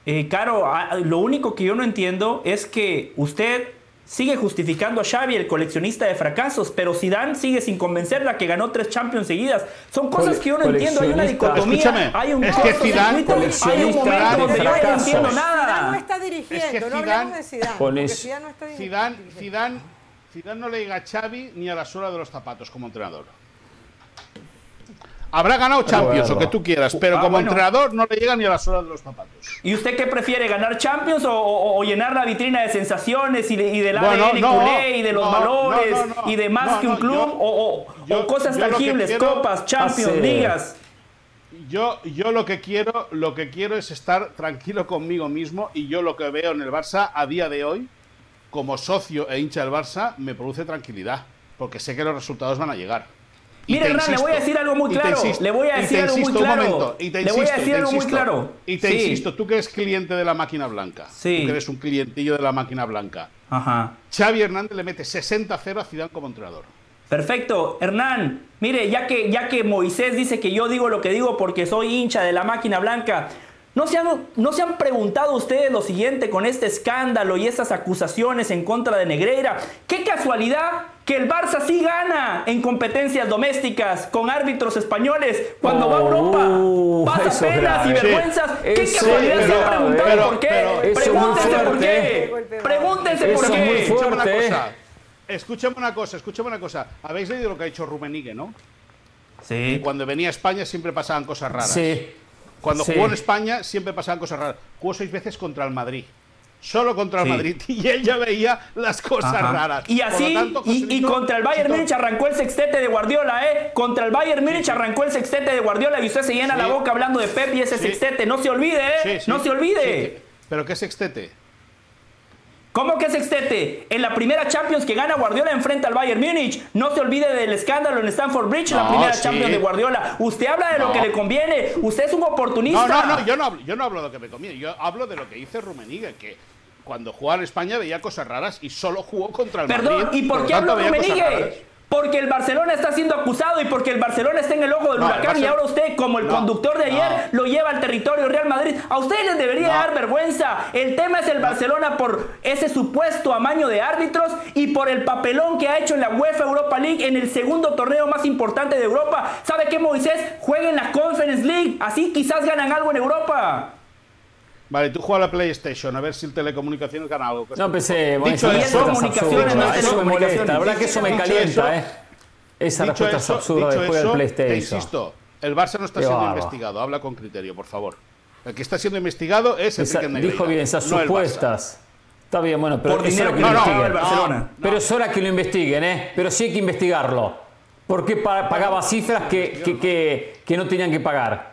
Eh, eh, Caro, lo único que yo no entiendo es que usted sigue justificando a Xavi, el coleccionista de fracasos, pero Zidane sigue sin convencerla que ganó tres Champions seguidas. Son cosas que yo no entiendo, hay una dicotomía, hay un es que Zidane, hay un momento donde yo no entiendo nada. Zidane no está dirigiendo, es que no hablamos de Zidane, porque Zidane no está dirigiendo. Zidane, Zidane no le llega a Xavi ni a la suela de los zapatos como entrenador. Habrá ganado Champions, o que tú quieras, pero ah, como entrenador no le llega ni a la suela de los zapatos. ¿Y usted qué prefiere, ganar Champions o, llenar la vitrina de sensaciones y, de, y del ADN culé y de los valores y de más que un club o, cosas tangibles, copas, Champions, ligas? yo, yo lo que quiero, lo que quiero es estar tranquilo conmigo mismo y yo lo que veo en el Barça a día de hoy, como socio e hincha del Barça, me produce tranquilidad, porque sé que los resultados van a llegar. Mire, Hernán, le voy a decir algo muy claro. Le voy a decir algo muy claro. le voy a decir algo muy claro. Y te insisto, tú que eres cliente de la máquina blanca. Sí. Tú que eres un clientillo de la máquina blanca. Ajá. Xavi Hernández le mete 60-0 a Zidane como entrenador. Perfecto, Hernán. Mire, ya que, ya que Moisés dice que yo digo lo que digo porque soy hincha de la máquina blanca, ¿no se, han, ¿no se han preguntado ustedes lo siguiente con este escándalo y estas acusaciones en contra de Negreira? ¡Qué casualidad que el Barça sí gana en competencias domésticas con árbitros españoles cuando va a Europa. Oh, pasa penas y vergüenzas. ¿Qué casualidad se han preguntado por qué? Pregúntense por qué. Pregúntense por qué. Escúchame una cosa. Escúchame una cosa, escúchame una cosa. Habéis leído lo que ha dicho Rumenigue, ¿no? Sí. cuando venía a España siempre pasaban cosas raras. Sí. Cuando jugó en España siempre pasaban cosas raras. Jugó seis veces contra el Madrid solo contra el Madrid *laughs* y él ya veía las cosas raras. Y así, y, contra el Bayern Múnich arrancó el sextete de Guardiola, ¿eh? Contra el Bayern Múnich arrancó el sextete de Guardiola y usted se llena la boca hablando de Pep y ese sextete. No se olvide, ¿eh? no se olvide. ¿Pero qué sextete? ¿Cómo que sextete? En la primera Champions que gana Guardiola enfrenta al Bayern Múnich. No se olvide del escándalo en Stamford Bridge, la primera Champions de Guardiola. Usted habla de lo que le conviene. Usted es un oportunista. No, no, no, yo no hablo, yo no hablo de lo que me conviene. Yo hablo de lo que dice Rummenigge, que cuando jugaba en España veía cosas raras y solo jugó contra el Perdón, ¿y por, qué hablo Rummenigge? Porque el Barcelona está siendo acusado y porque el Barcelona está en el ojo del huracán y ahora usted, como el conductor de ayer, lo lleva al territorio Real Madrid. A ustedes les debería dar vergüenza. El tema es el Barcelona por ese supuesto amaño de árbitros y por el papelón que ha hecho en la UEFA Europa League en el segundo torneo más importante de Europa. ¿Sabe qué, Moisés? Juega en la Conference League. Así quizás ganan algo en Europa. Vale, tú juegas a la PlayStation, a ver si el telecomunicaciones gana algo. No empecé, Dicho eso, comunicaciones, no eso me molesta, la verdad que eso me calienta, ¿eh? Esa respuesta es absurda de juego del PlayStation. Te insisto, el Barça no está siendo investigado, habla con criterio, por favor. El que está siendo investigado es el Esa, Dijo bien, esas supuestas. Está bien, bueno, pero es hora que lo investiguen. pero es hora que lo investiguen, ¿eh? Pero sí hay que investigarlo. ¿Por qué pagaba cifras que, que, que no tenían que pagar?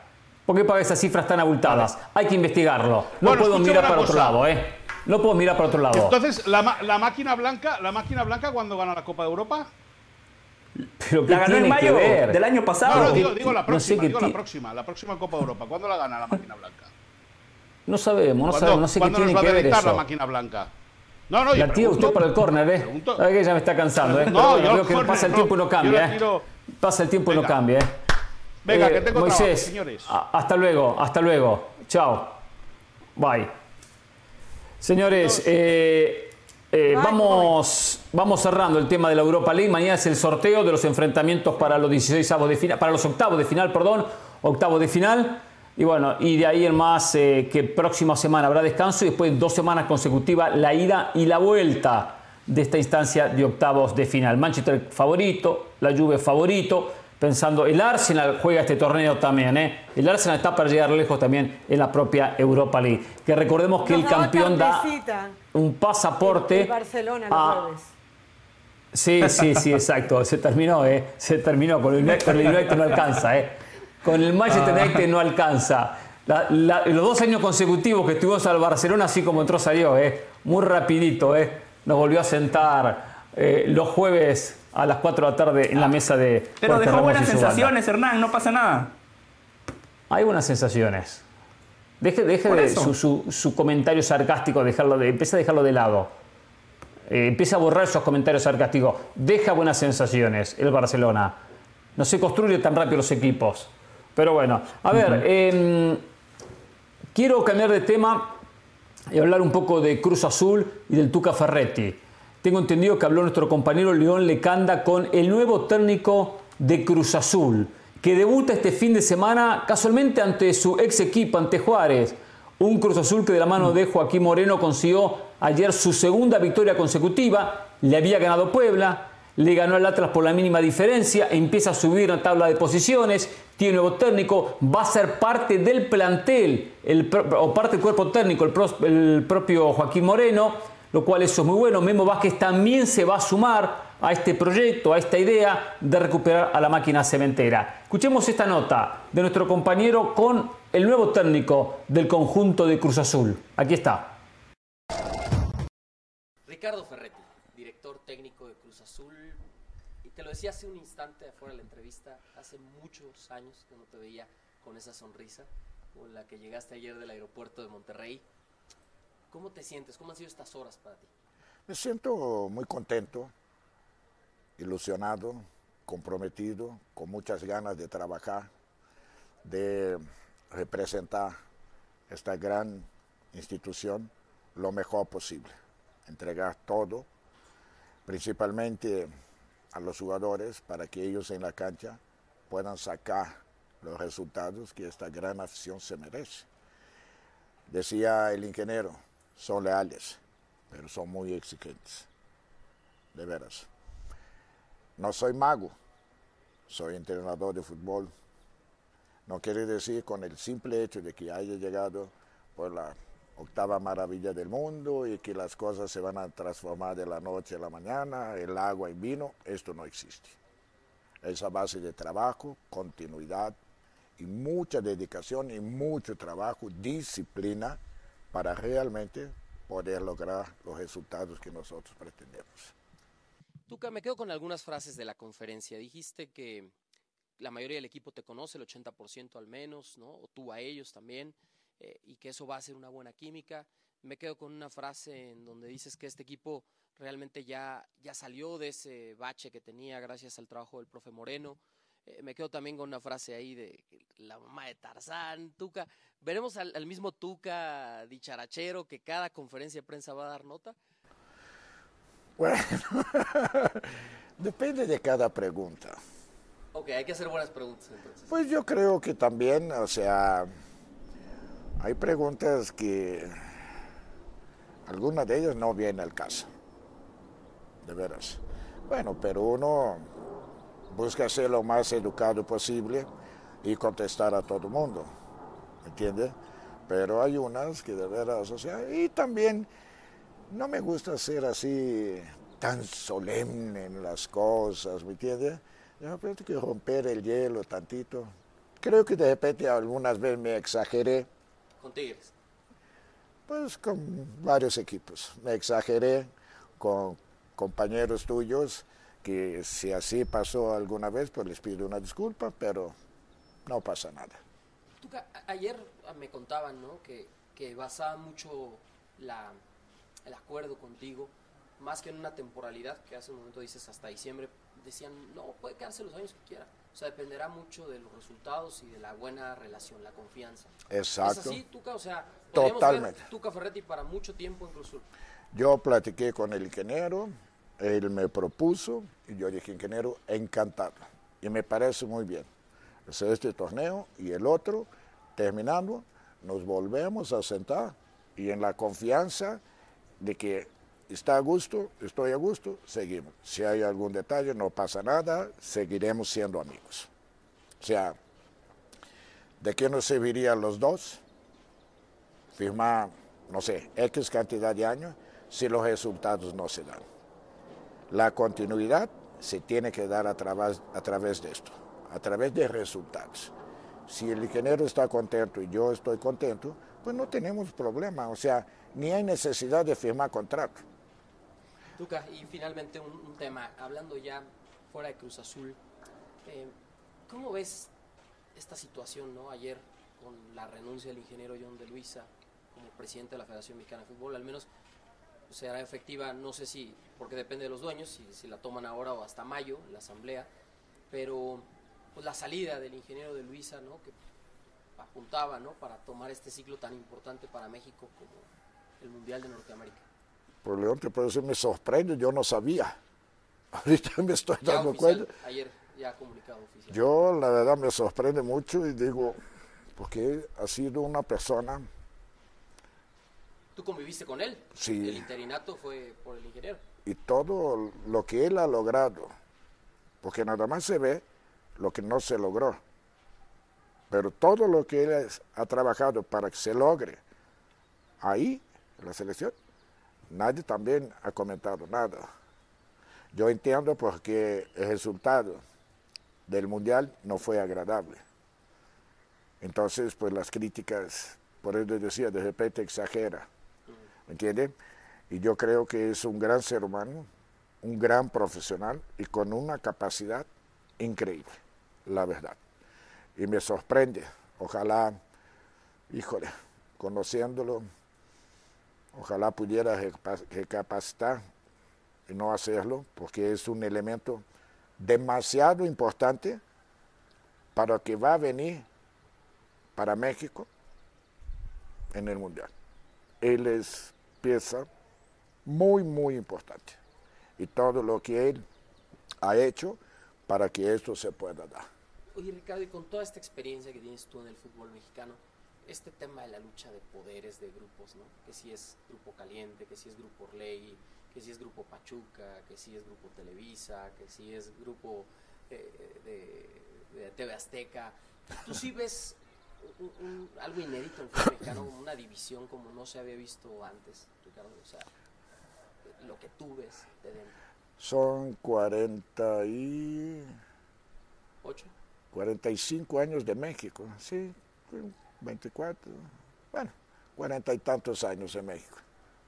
¿Por qué paga esas cifras tan abultadas? Hay que investigarlo. No puedo mirar para otro lado, ¿eh? No puedo mirar para otro lado. Entonces, la, máquina blanca, la máquina blanca cuando gana la Copa de Europa. Pero la ganó en mayo del año pasado. No, digo, la próxima, digo la próxima, la próxima Copa de Europa. ¿Cuándo la gana la máquina blanca? No sabemos, no sabemos, no sé qué tiene que ver eso. la máquina blanca? No, no, la tira usted para el córner, ¿eh? que ya me está cansando, ¿eh? No, yo creo que pasa el tiempo y no cambia, ¿eh? Pasa el tiempo y no cambia, ¿eh? Venga, que tengo Moisés, señores. Hasta luego, hasta luego. Chao. Bye. Señores, eh, eh, vamos, vamos cerrando el tema de la Europa League. Mañana es el sorteo de los enfrentamientos para los 16 de final, para los octavos de final, perdón, octavos de final. Y bueno, y de ahí el más eh, que próxima semana habrá descanso y después dos semanas consecutivas la ida y la vuelta de esta instancia de octavos de final. Manchester favorito, la Juve favorito pensando, el Arsenal juega este torneo también, ¿eh? El Arsenal está para llegar lejos también en la propia Europa League. Que recordemos que el campeón da un pasaporte. Barcelona a... Sí, sí, sí, exacto. Se terminó, ¿eh? Se terminó. Con el, United no alcanza, ¿eh? Con el Manchester ah. United no alcanza. los dos años consecutivos que estuvimos al Barcelona, así como entró, salió, ¿eh? Muy rapidito, ¿eh? Nos volvió a sentar eh, los jueves a las 4 de la tarde en la mesa de. Pero dejó buenas sensaciones, Hernán, no pasa nada. Hay buenas sensaciones. Deje, deje su, su, comentario sarcástico, dejarlo de, empieza a dejarlo de lado. Eh, empieza a borrar esos comentarios sarcásticos. Deja buenas sensaciones el Barcelona. No se construye tan rápido los equipos. Pero bueno, a ver, em, quiero cambiar de tema y hablar un poco de Cruz Azul y del Tuca Ferretti. Tengo entendido que habló nuestro compañero León Lecanda con el nuevo técnico de Cruz Azul, que debuta este fin de semana casualmente ante su ex equipo, ante Juárez. Un Cruz Azul que de la mano de Joaquín Moreno consiguió ayer su segunda victoria consecutiva. Le había ganado Puebla, le ganó al Atlas por la mínima diferencia, empieza a subir la tabla de posiciones, tiene nuevo técnico, va a ser parte del plantel, o parte del cuerpo técnico, el propio Joaquín Moreno lo cual eso es muy bueno. Memo Vázquez también se va a sumar a este proyecto, a esta idea de recuperar a la máquina cementera. Escuchemos esta nota de nuestro compañero con el nuevo técnico del conjunto de Cruz Azul. Aquí está. Ricardo Ferretti, director técnico de Cruz Azul. Y te lo decía hace un instante afuera de la entrevista, hace muchos años que no te veía con esa sonrisa con la que llegaste ayer del aeropuerto de Monterrey. ¿Cómo te sientes? ¿Cómo han sido estas horas para ti? Me siento muy contento, ilusionado, comprometido, con muchas ganas de trabajar, de representar esta gran institución lo mejor posible, entregar todo, principalmente a los jugadores, para que ellos en la cancha puedan sacar los resultados que esta gran afición se merece. Decía el ingeniero, son leales, pero son muy exigentes, de veras. No soy mago, soy entrenador de fútbol. No quiere decir con el simple hecho de que haya llegado por la octava maravilla del mundo y que las cosas se van a transformar de la noche a la mañana, el agua en vino, esto no existe. Es a base de trabajo, continuidad y mucha dedicación y mucho trabajo, disciplina para realmente poder lograr los resultados que nosotros pretendemos. Tuca, me quedo con algunas frases de la conferencia. Dijiste que la mayoría del equipo te conoce, el 80% al menos, ¿no? O tú a ellos también, eh, y que eso va a ser una buena química. Me quedo con una frase en donde dices que este equipo realmente ya, ya salió de ese bache que tenía gracias al trabajo del profe Moreno. Eh, me quedo también con una frase ahí de la mamá de Tarzán, Tuca. ¿Veremos al, al mismo Tuca dicharachero que cada conferencia de prensa va a dar nota? Bueno, *laughs* depende de cada pregunta. Ok, hay que hacer buenas preguntas entonces. Pues yo creo que también, o sea, hay preguntas que algunas de ellas no vienen al caso, de veras. Bueno, pero uno busca ser lo más educado posible y contestar a todo el mundo, ¿entiende? Pero hay unas que de veras, o sea, y también no me gusta ser así tan solemne en las cosas, ¿me entiendes? De repente que romper el hielo tantito. Creo que de repente algunas veces me exageré. Con Tigres. Pues con varios equipos. Me exageré con compañeros tuyos que si así pasó alguna vez, pues les pido una disculpa, pero no pasa nada. Tuca, ayer me contaban, ¿no? Que, que basaba mucho la, el acuerdo contigo, más que en una temporalidad, que hace un momento dices hasta diciembre, decían, no, puede quedarse los años que quiera. O sea, dependerá mucho de los resultados y de la buena relación, la confianza. Exacto. ¿Es así, Tuca? O sea, Totalmente. Ver Tuca Ferretti para mucho tiempo Azul. Yo platiqué con el ingeniero, él me propuso y yo dije, ingeniero, encantado. Y me parece muy bien. Es este torneo y el otro, terminando, nos volvemos a sentar y en la confianza de que está a gusto, estoy a gusto, seguimos. Si hay algún detalle, no pasa nada, seguiremos siendo amigos. O sea, ¿de qué nos servirían los dos? Firmar, no sé, X cantidad de años si los resultados no se dan. La continuidad se tiene que dar a través, a través de esto, a través de resultados. Si el ingeniero está contento y yo estoy contento, pues no tenemos problema, o sea, ni hay necesidad de firmar contrato. Tuca, y finalmente un, un tema, hablando ya fuera de Cruz Azul, eh, ¿cómo ves esta situación, no? Ayer con la renuncia del ingeniero John de Luisa como presidente de la Federación Mexicana de Fútbol, al menos será efectiva, no sé si, porque depende de los dueños, si, si la toman ahora o hasta mayo, la asamblea, pero pues la salida del ingeniero de Luisa, ¿no? Que apuntaba, ¿no? Para tomar este ciclo tan importante para México como el Mundial de Norteamérica. Por León te puedo decir, me sorprende, yo no sabía. *laughs* Ahorita me estoy Ya dando oficial, cuenta. Ayer ya comunicado oficial. Yo la verdad me sorprende mucho y digo, porque ha sido una persona, ¿Tú conviviste con él? Sí. El interinato fue por el ingeniero. y todo lo que él ha logrado, porque nada más se ve lo que no se logró, pero todo lo que él ha trabajado para que se logre ahí, en la selección, nadie también ha comentado nada. Yo entiendo porque el resultado del Mundial no fue agradable. Entonces, pues las críticas, por eso decía, de repente exagera, ¿me? Y yo creo que es un gran ser humano, un gran profesional y con una capacidad increíble, la verdad. Y me sorprende, ojalá, híjole, conociéndolo, ojalá pudiera recapacitar y no hacerlo, porque es un elemento demasiado importante para que va a venir para México en el Mundial. Él es pieza muy, muy importante. Y todo lo que él ha hecho para que esto se pueda dar. Oye, Ricardo, y con toda esta experiencia que tienes tú en el fútbol mexicano, este tema de la lucha de poderes de grupos, ¿no? Que si es Grupo Caliente, que si es Grupo Orlegui, que si es Grupo Pachuca, que si es Grupo Televisa, que si es Grupo eh, de, TV Azteca. ¿Tú sí ves algo inédito en fútbol mexicano, una división como no se había visto antes, Ricardo? O sea, lo que tú ves de dentro. Son 40 y... ¿Ocho? 45 años de México, sí, 24, bueno, cuarenta y tantos años en México.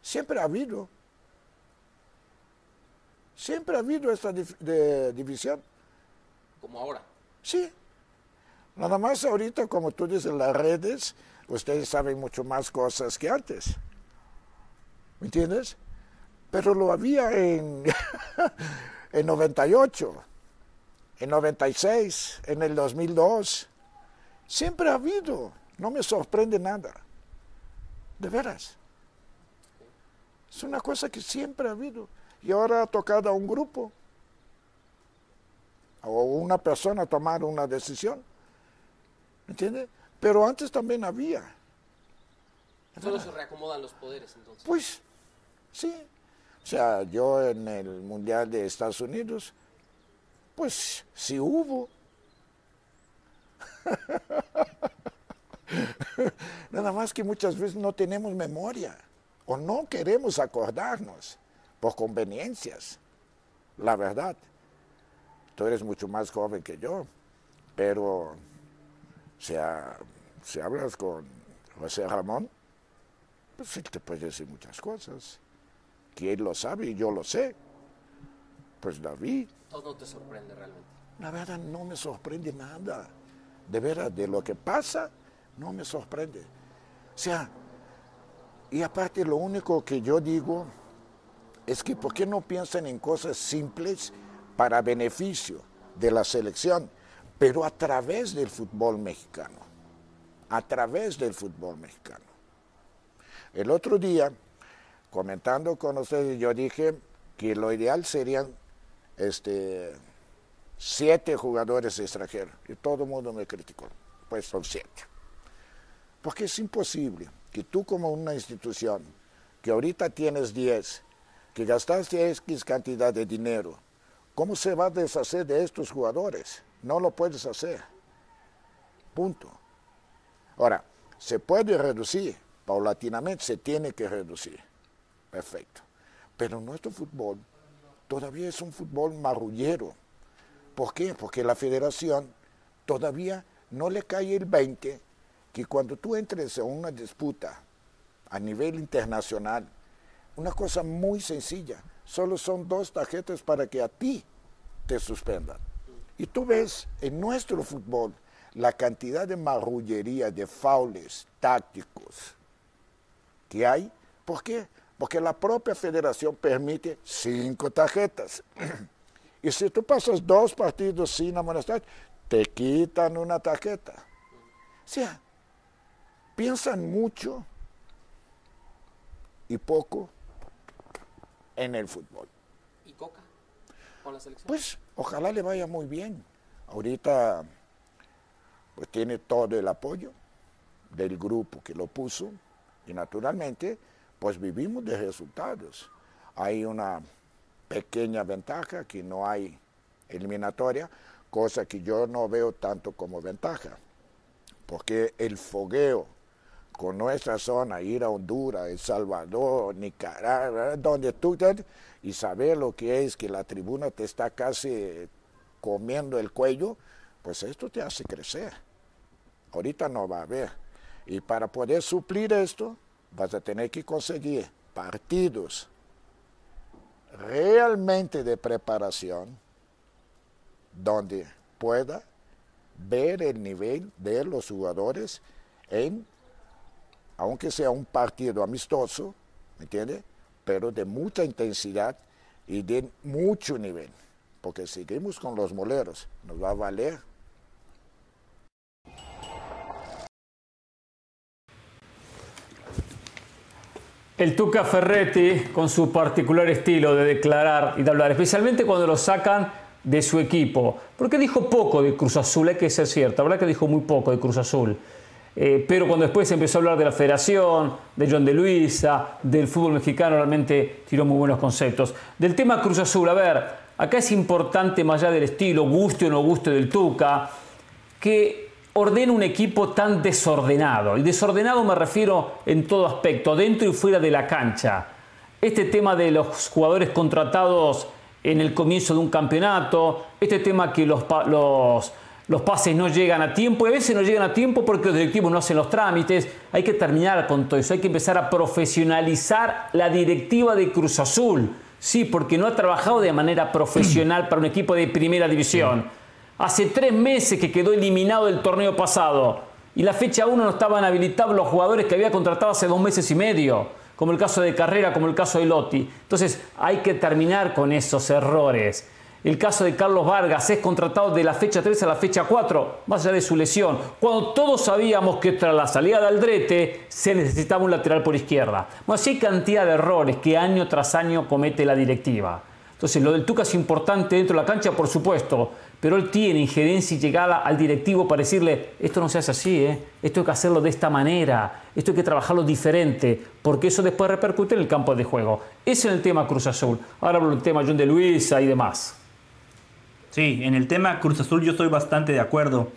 Siempre ha habido, siempre ha habido esta división. Como ahora. Sí. Nada más ahorita, como tú dices, las redes, ustedes saben mucho más cosas que antes. ¿Me entiendes? Pero lo había en, *laughs* en 98 en 96, en el 2002. Siempre ha habido, no me sorprende nada. De veras. Es una cosa que siempre ha habido. Y ahora ha tocado a un grupo o una persona tomar una decisión. ¿Entiende? Pero antes también había. Solo se reacomodan los poderes entonces. Pues, sí. O sea, yo en el Mundial de Estados Unidos pues si hubo. *laughs* Nada más que muchas veces no tenemos memoria o no queremos acordarnos por conveniencias. La verdad, tú eres mucho más joven que yo, pero si, hablas con José Ramón, pues él te puede decir muchas cosas, que él lo sabe y yo lo sé. Pues David, ¿O no te sorprende realmente? La verdad no me sorprende nada. De veras, de lo que pasa, no me sorprende. O sea, y aparte lo único que yo digo es que ¿por qué no piensan en cosas simples para beneficio de la selección, pero a través del fútbol mexicano? A través del fútbol mexicano. El otro día, comentando con ustedes, yo dije que lo ideal serían este, siete jugadores extranjeros. Y todo el mundo me criticó. Pues son siete. Porque es imposible que tú como una institución, que ahorita tienes 10, que gastaste X cantidad de dinero, ¿cómo se va a deshacer de estos jugadores? No lo puedes hacer. Punto. Ahora, se puede reducir, paulatinamente se tiene que reducir. Perfecto. Pero nuestro fútbol todavía es un fútbol marrullero. ¿Por qué? Porque la federación todavía no le cae el 20 que cuando tú entres en una disputa a nivel internacional, una cosa muy sencilla, solo son dos tarjetas para que a ti te suspendan. Y tú ves en nuestro fútbol la cantidad de marrullería, de faules tácticos que hay. ¿Por qué? porque la propia federación permite cinco tarjetas. *clears throat* y si tú pasas dos partidos sin amonestar, te quitan una tarjeta. O sea, piensan mucho y poco en el fútbol. ¿Y Coca con la selección? Pues ojalá le vaya muy bien. Ahorita pues tiene todo el apoyo del grupo que lo puso y naturalmente pues vivimos de resultados. Hay una pequeña ventaja que no hay eliminatoria, cosa que yo no veo tanto como ventaja, porque el fogueo con nuestra zona, ir a Honduras, El Salvador, Nicaragua, donde tú y saber lo que es que la tribuna te está casi comiendo el cuello, pues esto te hace crecer. Ahorita no va a haber. Y para poder suplir esto, vas a tener que conseguir partidos realmente de preparación donde pueda ver el nivel de los jugadores en, aunque sea un partido amistoso, ¿me entiende? Pero de mucha intensidad y de mucho nivel, porque seguimos con los moleros, nos va a valer El Tuca Ferretti, con su particular estilo de declarar y de hablar, especialmente cuando lo sacan de su equipo, porque dijo poco de Cruz Azul, hay que ser cierto, la que dijo muy poco de Cruz Azul. Eh, pero cuando después empezó a hablar de la federación, de John de Luisa, del fútbol mexicano, realmente tiró muy buenos conceptos. Del tema Cruz Azul, a ver, acá es importante, más allá del estilo, guste o no guste del Tuca, que ordena un equipo tan desordenado. Y desordenado me refiero en todo aspecto, dentro y fuera de la cancha. Este tema de los jugadores contratados en el comienzo de un campeonato, este tema que los, los, los pases no llegan a tiempo, y a veces no llegan a tiempo porque los directivos no hacen los trámites, hay que terminar con todo eso, hay que empezar a profesionalizar la directiva de Cruz Azul, sí, porque no ha trabajado de manera profesional para un equipo de primera división. Hace tres meses que quedó eliminado del torneo pasado y la fecha 1 no estaban habilitados los jugadores que había contratado hace dos meses y medio, como el caso de Carrera, como el caso de Lotti. Entonces hay que terminar con esos errores. El caso de Carlos Vargas es contratado de la fecha 3 a la fecha 4, más allá de su lesión, cuando todos sabíamos que tras la salida de Aldrete se necesitaba un lateral por izquierda. Bueno, así hay cantidad de errores que año tras año comete la directiva. Entonces, lo del Tuca es importante dentro de la cancha, por supuesto, pero él tiene injerencia y llegada al directivo para decirle, esto no se hace así, ¿eh? esto hay que hacerlo de esta manera, esto hay que trabajarlo diferente, porque eso después repercute en el campo de juego. Ese es el tema Cruz Azul. Ahora hablo del tema John de Luisa y demás. Sí, en el tema Cruz Azul yo estoy bastante de acuerdo.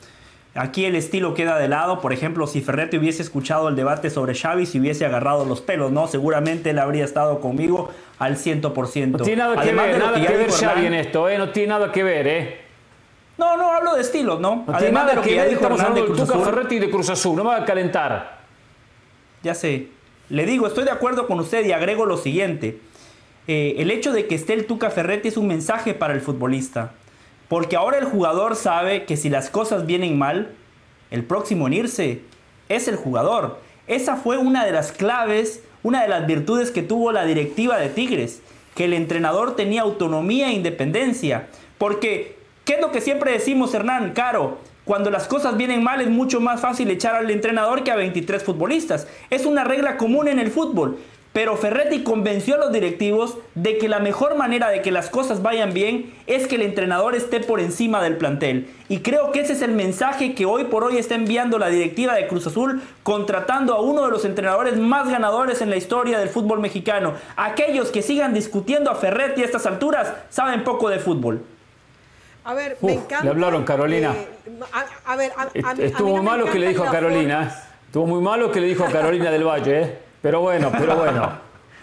Aquí el estilo queda de lado. Por ejemplo, si Ferretti hubiese escuchado el debate sobre Xavi, si hubiese agarrado los pelos, ¿no? Seguramente él habría estado conmigo al 100%. No tiene nada que ver, nada que, ver Xavi en esto, ¿eh? No tiene nada que ver, ¿eh? No, no hablo de estilos, ¿no? no Además de lo que, que ya dijo Hernán de Cruz Azul. Ferretti de Cruz Azul, no me va a calentar. Ya sé. Le digo, estoy de acuerdo con usted y agrego lo siguiente. Eh, el hecho de que esté el Tuca Ferretti es un mensaje para el futbolista. Porque ahora el jugador sabe que si las cosas vienen mal, el próximo en irse es el jugador. Esa fue una de las claves, una de las virtudes que tuvo la directiva de Tigres. Que el entrenador tenía autonomía e independencia. Porque ¿Qué es lo que siempre decimos, Hernán? Caro, cuando las cosas vienen mal es mucho más fácil echar al entrenador que a 23 futbolistas. Es una regla común en el fútbol. Pero Ferretti convenció a los directivos de que la mejor manera de que las cosas vayan bien es que el entrenador esté por encima del plantel. Y creo que ese es el mensaje que hoy por hoy está enviando la directiva de Cruz Azul, contratando a uno de los entrenadores más ganadores en la historia del fútbol mexicano. Aquellos que sigan discutiendo a Ferretti a estas alturas saben poco de fútbol. A ver, me encanta. Le hablaron, Carolina. a, ver, Estuvo muy malo que le dijo a Carolina. ¿eh? Estuvo muy malo que le dijo a Carolina del Valle, ¿eh? Pero bueno, pero bueno.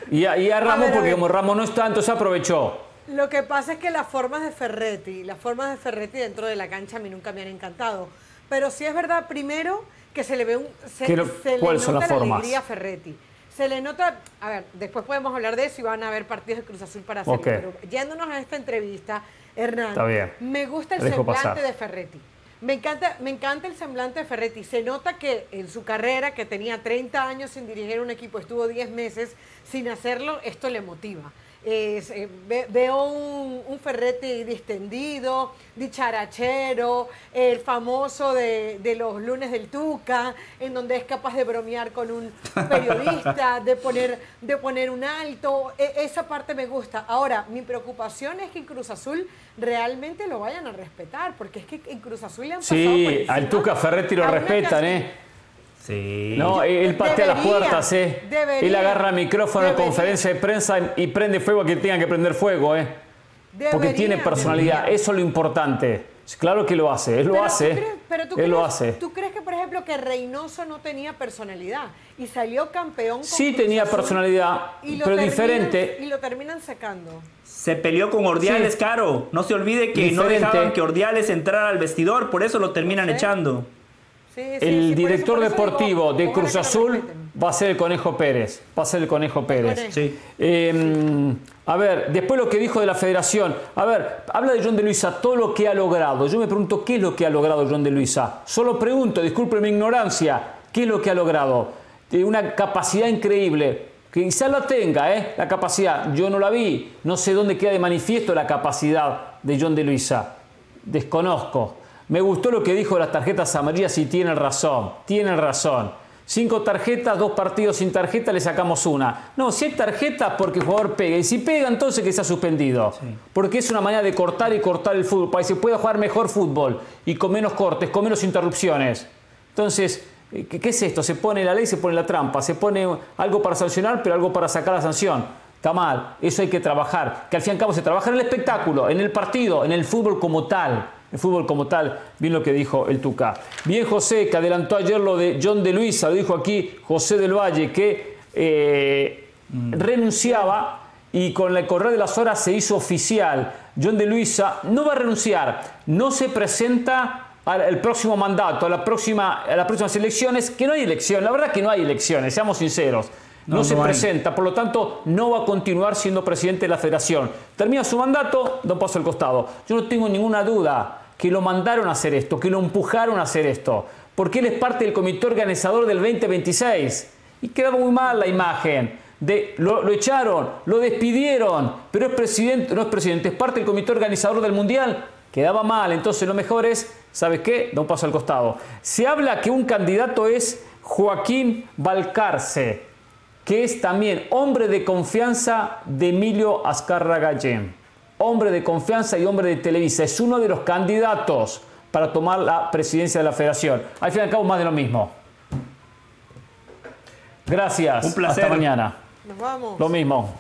Y a, y a Ramos, porque como Ramos no está, entonces aprovechó. Lo que pasa es que las formas de Ferretti, las formas de Ferretti dentro de la cancha a mí nunca me han encantado. Pero sí es verdad, primero, que se le ve un. Se, se ¿Cuáles son las formas? alegría a Ferretti. Se le nota, a ver, después podemos hablar de eso y van a haber partidos de Cruz Azul para hacerlo. Pero yéndonos a esta entrevista, Hernán, me gusta el semblante de Ferretti. Me encanta, me encanta el semblante de Ferretti. Se nota que en su carrera, que tenía 30 años sin dirigir un equipo, estuvo 10 meses sin hacerlo, esto le motiva. Eh, veo un, Ferretti distendido, dicharachero, el famoso de, los lunes del Tuca, en donde es capaz de bromear con un periodista, *laughs* de poner, de poner un alto. E, esa parte me gusta. Ahora, mi preocupación es que en Cruz Azul realmente lo vayan a respetar, porque es que en Cruz Azul le han pasado Sí, al Tuca Ferretti lo respetan, ¿eh? Sí. No, él patea las puertas, ¿eh? Él agarra el micrófono en conferencia de prensa y prende fuego a quien tenga que prender fuego, ¿eh? Porque tiene personalidad, eso es lo importante. Claro que lo hace, él lo Pero hace. tú crees- pero tú él lo hace. ¿Tú crees que, por ejemplo, que Reynoso no tenía personalidad y salió campeón con Sí Cruz tenía Azul personalidad, y lo pero terminan- diferente. Y lo terminan sacando. Se peleó con Ordiales, Sí. Caro. No se olvide que no dejaban que Ordiales entrara al vestidor, por eso lo terminan echando. El director deportivo de Cruz Azul va a ser el Conejo Pérez. Va a ser el Conejo Pérez. Eh, a ver, después lo que dijo de la federación. A ver, habla de John de Luisa, todo lo que ha logrado. Yo me pregunto, ¿qué es lo que ha logrado John de Luisa? Solo pregunto, disculpe mi ignorancia, ¿qué es lo que ha logrado? Tiene una capacidad increíble. Que quizás la tenga, ¿eh? La capacidad. Yo no la vi. No sé dónde queda de manifiesto la capacidad de John de Luisa. Desconozco. Me gustó lo que dijo de las tarjetas amarillas y tienen razón. Tienen razón. Cinco tarjetas, dos partidos sin tarjeta, le sacamos una. No, si hay tarjetas porque el jugador pega. Y si pega, entonces que sea suspendido. Porque es una manera de cortar y cortar el fútbol. Para que se pueda jugar mejor fútbol. Y con menos cortes, con menos interrupciones. Entonces, eh, ¿qué, qué es esto? Se pone la ley, se pone la trampa. Se pone algo para sancionar, pero algo para sacar la sanción. Está mal. Eso hay que trabajar. Que al fin y al cabo se trabaja en el espectáculo, en el partido, en el fútbol como tal. El fútbol como tal, bien lo que dijo el Tuca. Bien José, que adelantó ayer lo de John de Luisa, lo dijo aquí José del Valle, que eh, renunciaba y con el correr de las horas se hizo oficial. John de Luisa no va a renunciar, no se presenta al próximo mandato, a, la próxima, a las próximas elecciones, que no hay elecciones, la verdad que no hay elecciones, seamos sinceros. No, No, se hay. presenta, por lo tanto no va a continuar siendo presidente de la federación. Termina su mandato, da un paso al costado. Yo no tengo ninguna duda que lo mandaron a hacer esto, que lo empujaron a hacer esto, porque él es parte del comité organizador del 2026. Y quedaba muy mal la imagen. De, lo, lo echaron, lo despidieron, pero es presidente, no es presidente, es parte del comité organizador del Mundial. Quedaba mal, entonces lo mejor es, ¿sabes qué? Da un paso al costado. Se habla que un candidato es Joaquín Balcarce, que es también hombre de confianza de Emilio Azcárraga Gallén. Hombre de confianza y hombre de Televisa. Es uno de los candidatos para tomar la presidencia de la federación. Al fin y al cabo, más de lo mismo. Gracias. Un placer. Hasta mañana. Nos vamos. Lo mismo.